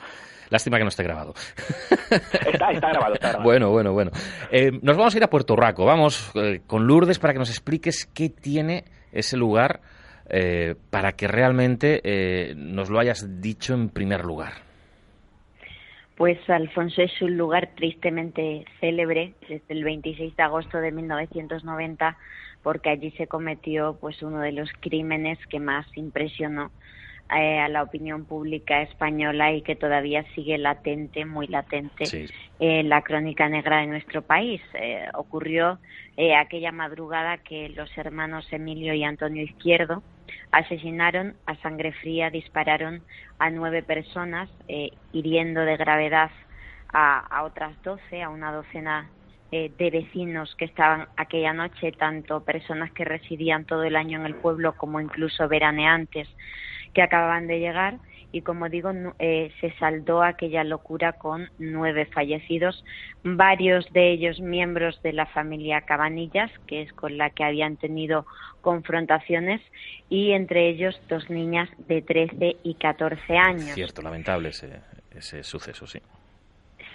S2: Lástima que no esté grabado.
S10: está, está grabado, está grabado.
S2: Bueno, bueno, bueno. Eh, nos vamos a ir a Puerto Rico. Vamos eh, con Lourdes para que nos expliques qué tiene ese lugar eh, para que realmente nos lo hayas dicho en primer lugar.
S11: Pues Alfonso es un lugar tristemente célebre desde el 26 de agosto de 1990 porque allí se cometió pues uno de los crímenes que más impresionó eh, a la opinión pública española y que todavía sigue latente, muy latente, en la crónica negra de nuestro país. Eh, ocurrió eh, aquella madrugada que los hermanos Emilio y Antonio Izquierdo asesinaron a sangre fría, dispararon a nueve personas, hiriendo de gravedad a, a otras doce, a una docena de vecinos que estaban aquella noche, tanto personas que residían todo el año en el pueblo como incluso veraneantes que acababan de llegar y como digo eh, se saldó aquella locura con nueve fallecidos, varios de ellos miembros de la familia Cabanillas, que es con la que habían tenido confrontaciones, y entre ellos dos niñas de 13 y 14 años.
S2: Cierto, lamentable ese, ese suceso, sí.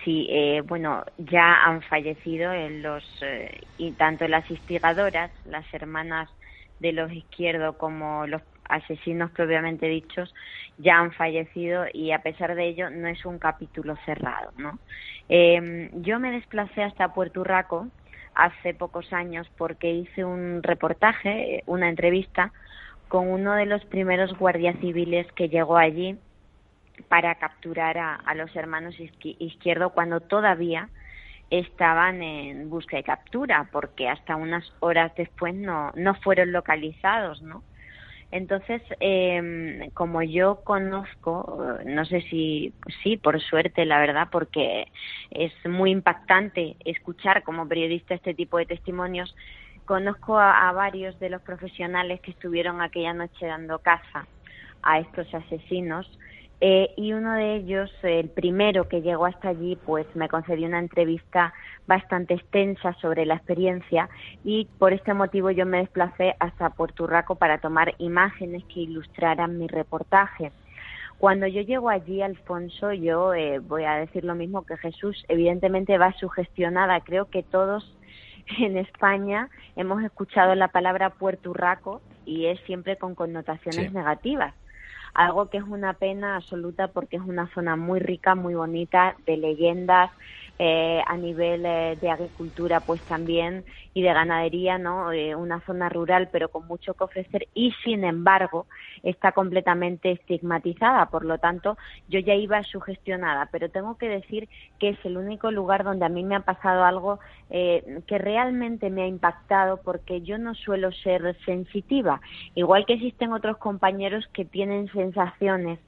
S11: Sí, eh, bueno, ya han fallecido en los eh, y tanto las instigadoras, las hermanas de los izquierdos como los asesinos propiamente dichos ya han fallecido y a pesar de ello no es un capítulo cerrado. ¿no? Em, yo me desplacé hasta Puerto Rico hace pocos años porque hice un reportaje, una entrevista con uno de los primeros guardias civiles que llegó allí para capturar a, los hermanos izquierdo cuando todavía estaban en busca y captura porque hasta unas horas después no, no fueron localizados, ¿no? Entonces, eh, como yo conozco, no sé si sí, por suerte, la verdad, porque es muy impactante escuchar como periodista este tipo de testimonios, conozco a, varios de los profesionales que estuvieron aquella noche dando caza a estos asesinos eh, y uno de ellos, el primero que llegó hasta allí, pues me concedió una entrevista bastante extensa sobre la experiencia y por este motivo yo me desplacé hasta Puerto Rico para tomar imágenes que ilustraran mi reportaje. Cuando yo llego allí, Alfonso, yo eh, voy a decir lo mismo que Jesús, evidentemente va sugestionada. Creo que todos (laughs) en España hemos escuchado la palabra puerturraco y es siempre con connotaciones
S2: Sí.
S11: negativas. Algo que es una pena absoluta porque es una zona muy rica, muy bonita, de leyendas, eh, a nivel eh, de agricultura pues también y de ganadería, ¿no? Eh, una zona rural pero con mucho que ofrecer y sin embargo está completamente estigmatizada, por lo tanto yo ya iba sugestionada, pero tengo que decir que es el único lugar donde a mí me ha pasado algo eh, que realmente me ha impactado porque yo no suelo ser sensitiva, igual que existen otros compañeros que tienen sensaciones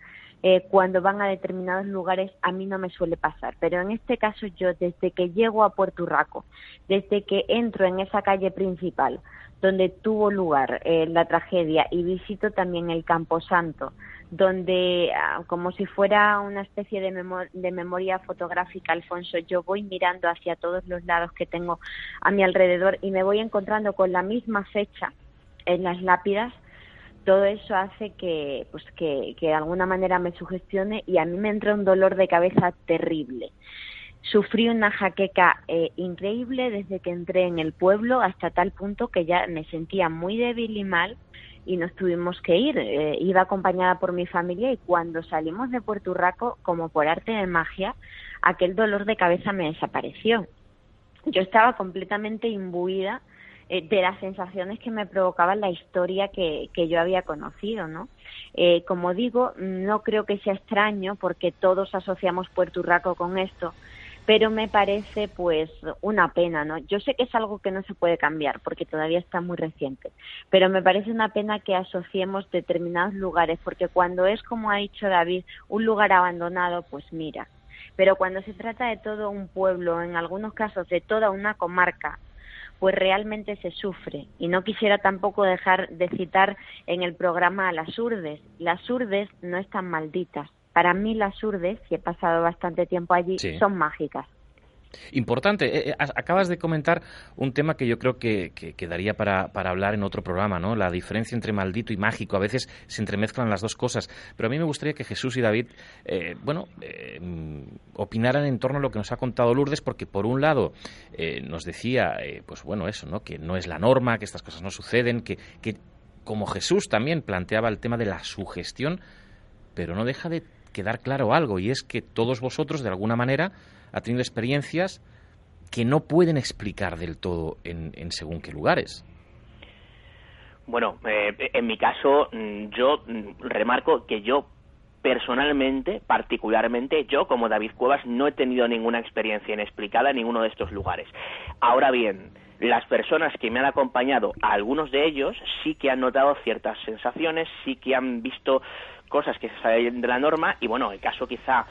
S11: eh, cuando van a determinados lugares a mí no me suele pasar, pero en este caso yo desde que llego a Puerto Urraco, desde que entro en esa calle principal donde tuvo lugar eh, la tragedia y visito también el Camposanto, donde ah, como si fuera una especie de, memo- de memoria fotográfica, Alfonso, yo voy mirando hacia todos los lados que tengo a mi alrededor y me voy encontrando con la misma fecha en las lápidas todo eso hace que, pues que, que de alguna manera me sugestione y a mí me entra un dolor de cabeza terrible. Sufrí una jaqueca eh, increíble desde que entré en el pueblo hasta tal punto que ya me sentía muy débil y mal y nos tuvimos que ir. Eh, iba acompañada por mi familia y cuando salimos de Puerto Urraco, como por arte de magia, aquel dolor de cabeza me desapareció. Yo estaba completamente imbuida eh, de las sensaciones que me provocaba la historia que, que yo había conocido, ¿no? Eh, como digo, no creo que sea extraño porque todos asociamos Puerto Urraco con esto, pero me parece pues una pena, ¿no? Yo sé que es algo que no se puede cambiar porque todavía está muy reciente, pero me parece una pena que asociemos determinados lugares porque cuando es como ha dicho David, un lugar abandonado, pues mira, pero cuando se trata de todo un pueblo, en algunos casos de toda una comarca, pues realmente se sufre. Y no quisiera tampoco dejar de citar en el programa a las urdes. Las urdes no están malditas. Para mí las urdes, y he pasado bastante tiempo allí,
S2: Sí.
S11: son mágicas.
S2: Importante. Eh, eh, acabas de comentar un tema que yo creo que, que quedaría para, para hablar en otro programa, ¿no? La diferencia entre maldito y mágico. A veces se entremezclan las dos cosas. Pero a mí me gustaría que Jesús y David, eh, bueno, eh, opinaran en torno a lo que nos ha contado Lourdes, porque por un lado eh, nos decía, pues bueno, eso, ¿no? Que no es la norma, que estas cosas no suceden, que, que como Jesús también planteaba el tema de la sugestión, pero no deja de quedar claro algo, y es que todos vosotros, de alguna manera, ha tenido experiencias que no pueden explicar del todo en, según qué lugares.
S10: Bueno, eh, en mi caso, mm, yo mm, remarco que yo personalmente, particularmente, yo como David Cuevas no he tenido ninguna experiencia inexplicada en ninguno de estos lugares. Ahora bien, las personas que me han acompañado, algunos de ellos sí que han notado ciertas sensaciones, sí que han visto cosas que salen de la norma y bueno, el caso quizá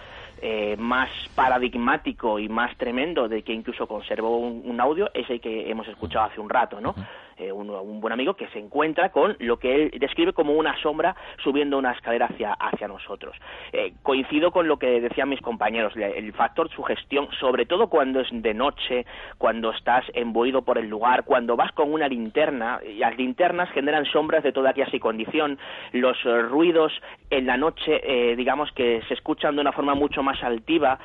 S10: eh, más paradigmático y más tremendo de que incluso conservo un, un audio es el que hemos escuchado hace un rato, ¿no? Eh, un, buen amigo que se encuentra con lo que él describe como una sombra subiendo una escalera hacia, hacia nosotros. Eh, coincido con lo que decían mis compañeros, el factor sugestión, sobre todo cuando es de noche, cuando estás embuido por el lugar, cuando vas con una linterna, y las linternas generan sombras de toda clase y condición, los eh, ruidos en la noche, digamos que se escuchan de una forma mucho más altiva,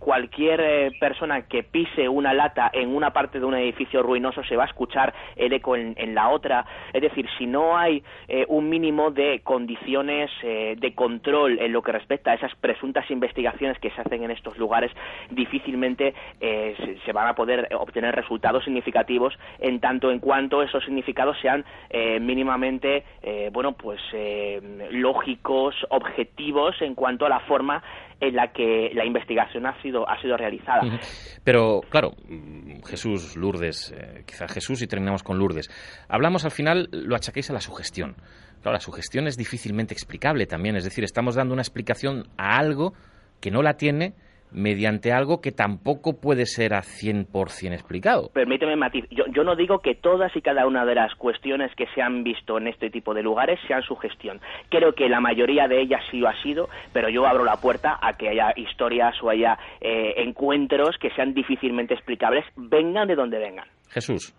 S10: cualquier persona que pise una lata en una parte de un edificio ruinoso se va a escuchar el en, la otra, es decir, si no hay eh, un mínimo de condiciones eh, de control en lo que respecta a esas presuntas investigaciones que se hacen en estos lugares, difícilmente eh, se, van a poder obtener resultados significativos en tanto en cuanto esos significados sean eh, mínimamente, eh, bueno, pues lógicos, objetivos en cuanto a la forma en la que la investigación ha sido ha sido realizada.
S2: Pero, claro, mm, Jesús, Lourdes, eh, quizá Jesús y terminamos con Lourdes. Hablamos al final, lo achaquéis a la sugestión. Claro, la sugestión es difícilmente explicable también, es decir, estamos dando una explicación a algo que no la tiene mediante algo que tampoco puede ser a 100% explicado.
S10: Permíteme matiz, yo, yo no digo que todas y cada una de las cuestiones que se han visto en este tipo de lugares sean su gestión. Creo que la mayoría de ellas sí lo ha sido, pero yo abro la puerta a que haya historias o haya eh, encuentros que sean difícilmente explicables, vengan de donde vengan.
S2: Jesús.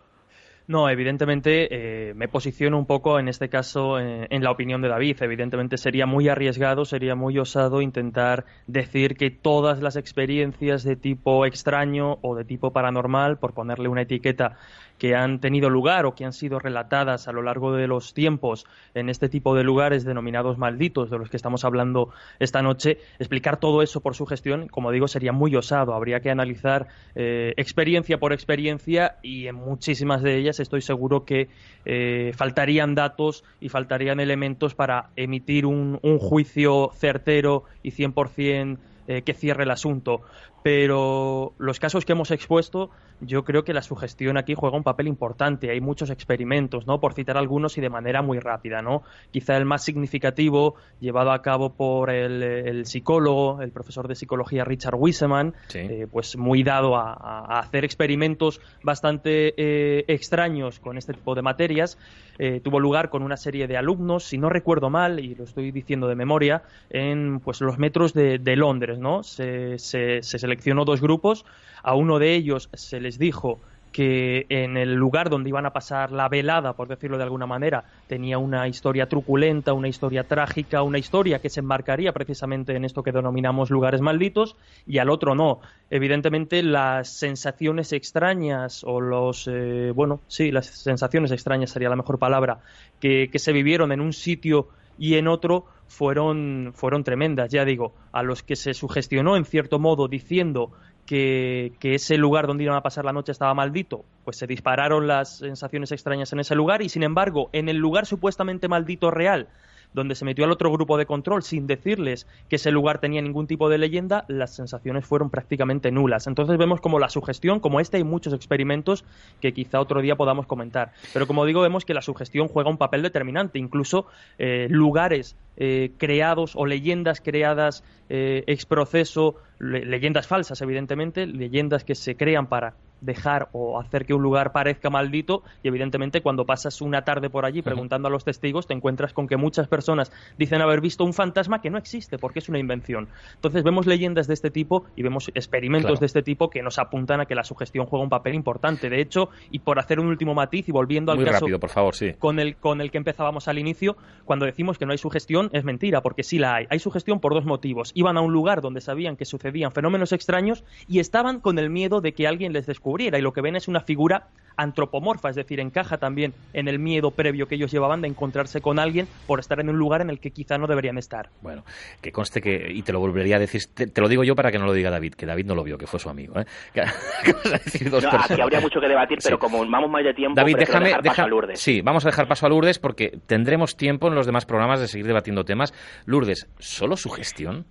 S12: No, evidentemente eh, me posiciono un poco en este caso eh, en la opinión de David. Evidentemente sería muy arriesgado, sería muy osado intentar decir que todas las experiencias de tipo extraño o de tipo paranormal, por ponerle una etiqueta, que han tenido lugar o que han sido relatadas a lo largo de los tiempos en este tipo de lugares denominados malditos, de los que estamos hablando esta noche, explicar todo eso por su gestión, como digo, sería muy osado. Habría que analizar eh, experiencia por experiencia y en muchísimas de ellas estoy seguro que eh, faltarían datos y faltarían elementos para emitir un, un juicio certero y 100% eh, que cierre el asunto. Pero los casos que hemos expuesto yo creo que la sugestión aquí juega un papel importante. Hay muchos experimentos, ¿no? Por citar algunos y de manera muy rápida, ¿no? Quizá el más significativo, llevado a cabo por el, psicólogo, el profesor de psicología Richard Wiseman, eh, pues muy dado a, hacer experimentos bastante eh, extraños con este tipo de materias. Eh, tuvo lugar con una serie de alumnos, si no recuerdo mal, y lo estoy diciendo de memoria, en pues los metros de, Londres, ¿no? se seleccionó dos grupos, a uno de ellos se les dijo que en el lugar donde iban a pasar la velada, por decirlo de alguna manera, tenía una historia truculenta, una historia trágica, una historia que se enmarcaría precisamente en esto que denominamos lugares malditos, y al otro no. Evidentemente, las sensaciones extrañas, o los, eh, bueno, sí, las sensaciones extrañas sería la mejor palabra, que, que se vivieron en un sitio y en otro fueron, fueron tremendas, ya digo, a los que se sugestionó en cierto modo diciendo que, ese lugar donde iban a pasar la noche estaba maldito, pues se dispararon las sensaciones extrañas en ese lugar y sin embargo en el lugar supuestamente maldito real donde se metió al otro grupo de control sin decirles que ese lugar tenía ningún tipo de leyenda, las sensaciones fueron prácticamente nulas. Entonces vemos como la sugestión, como este hay muchos experimentos que quizá otro día podamos comentar. Pero como digo, vemos que la sugestión juega un papel determinante. Incluso eh, lugares eh, creados o leyendas creadas eh, ex proceso, leyendas falsas, evidentemente, leyendas que se crean para dejar o hacer que un lugar parezca maldito y evidentemente cuando pasas una tarde por allí preguntando a los testigos te encuentras con que muchas personas dicen haber visto un fantasma que no existe porque es una invención. Entonces vemos leyendas de este tipo y vemos experimentos de este tipo que nos apuntan a que la sugestión juega un papel importante. De hecho, y por hacer un último matiz y volviendo al caso
S2: rápido, por favor, sí.
S12: con el con el que empezábamos al inicio, cuando decimos que no hay sugestión es mentira porque sí la hay. Hay sugestión por dos motivos. Iban a un lugar donde sabían que sucedían fenómenos extraños y estaban con el miedo de que alguien les descubriera y lo que ven es una figura antropomorfa, es decir, encaja también en el miedo previo que ellos llevaban de encontrarse con alguien por estar en un lugar en el que quizá no deberían estar.
S2: Bueno, que conste que, y te lo volvería a decir, te, lo digo yo para que no lo diga David, que David no lo vio, que fue su amigo. ¿eh? (laughs)
S10: aquí habría mucho que debatir, pero como vamos más de tiempo,
S2: David, déjame,
S10: dejar paso a Lourdes.
S2: Sí, vamos a dejar paso a Lourdes porque tendremos tiempo en los demás programas de seguir debatiendo temas. Lourdes, ¿solo su gestión?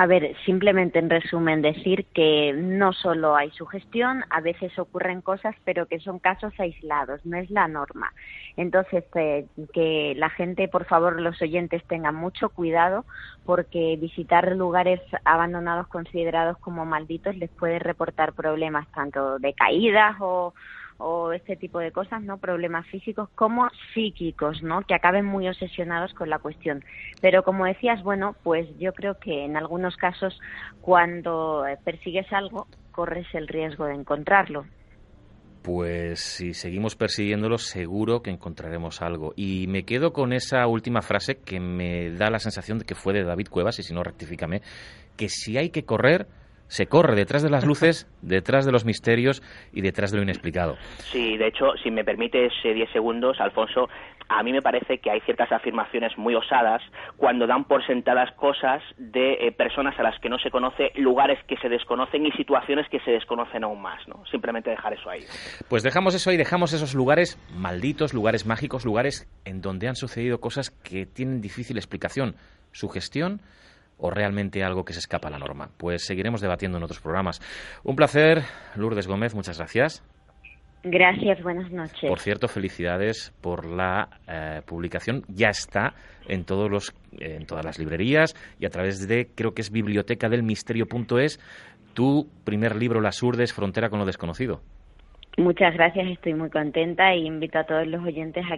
S11: A ver, simplemente en resumen decir que no solo hay sugestión, a veces ocurren cosas, pero que son casos aislados, no es la norma. Entonces, eh, que la gente, por favor, los oyentes tengan mucho cuidado porque visitar lugares abandonados considerados como malditos les puede reportar problemas tanto de caídas o, o este tipo de cosas, ¿no? Problemas físicos como psíquicos, ¿no? Que acaben muy obsesionados con la cuestión. Pero como decías, bueno, pues yo creo que en algunos casos cuando persigues algo corres el riesgo de encontrarlo.
S2: Pues si seguimos persiguiéndolo, seguro que encontraremos algo. Y me quedo con esa última frase que me da la sensación de que fue de David Cuevas, y si no, rectifícame, que si hay que correr, se corre detrás de las luces, detrás de los misterios y detrás de lo inexplicado.
S10: Sí, de hecho, si me permites 10 segundos, Alfonso, a mí me parece que hay ciertas afirmaciones muy osadas cuando dan por sentadas cosas de eh, personas a las que no se conoce, lugares que se desconocen y situaciones que se desconocen aún más, ¿no? Simplemente dejar eso ahí.
S2: Pues dejamos eso ahí, dejamos esos lugares malditos, lugares mágicos, lugares en donde han sucedido cosas que tienen difícil explicación. Su gestión o realmente algo que se escapa a la norma. Pues seguiremos debatiendo en otros programas. Un placer, Lourdes Gómez, muchas gracias.
S11: Gracias, buenas noches.
S2: Por cierto, felicidades por la eh, publicación. Ya está en todos los en todas las librerías y a través de creo que es biblioteca del misterio.es tu primer libro Las Urdes Frontera con lo desconocido.
S11: Muchas gracias, estoy muy contenta y invito a todos los oyentes a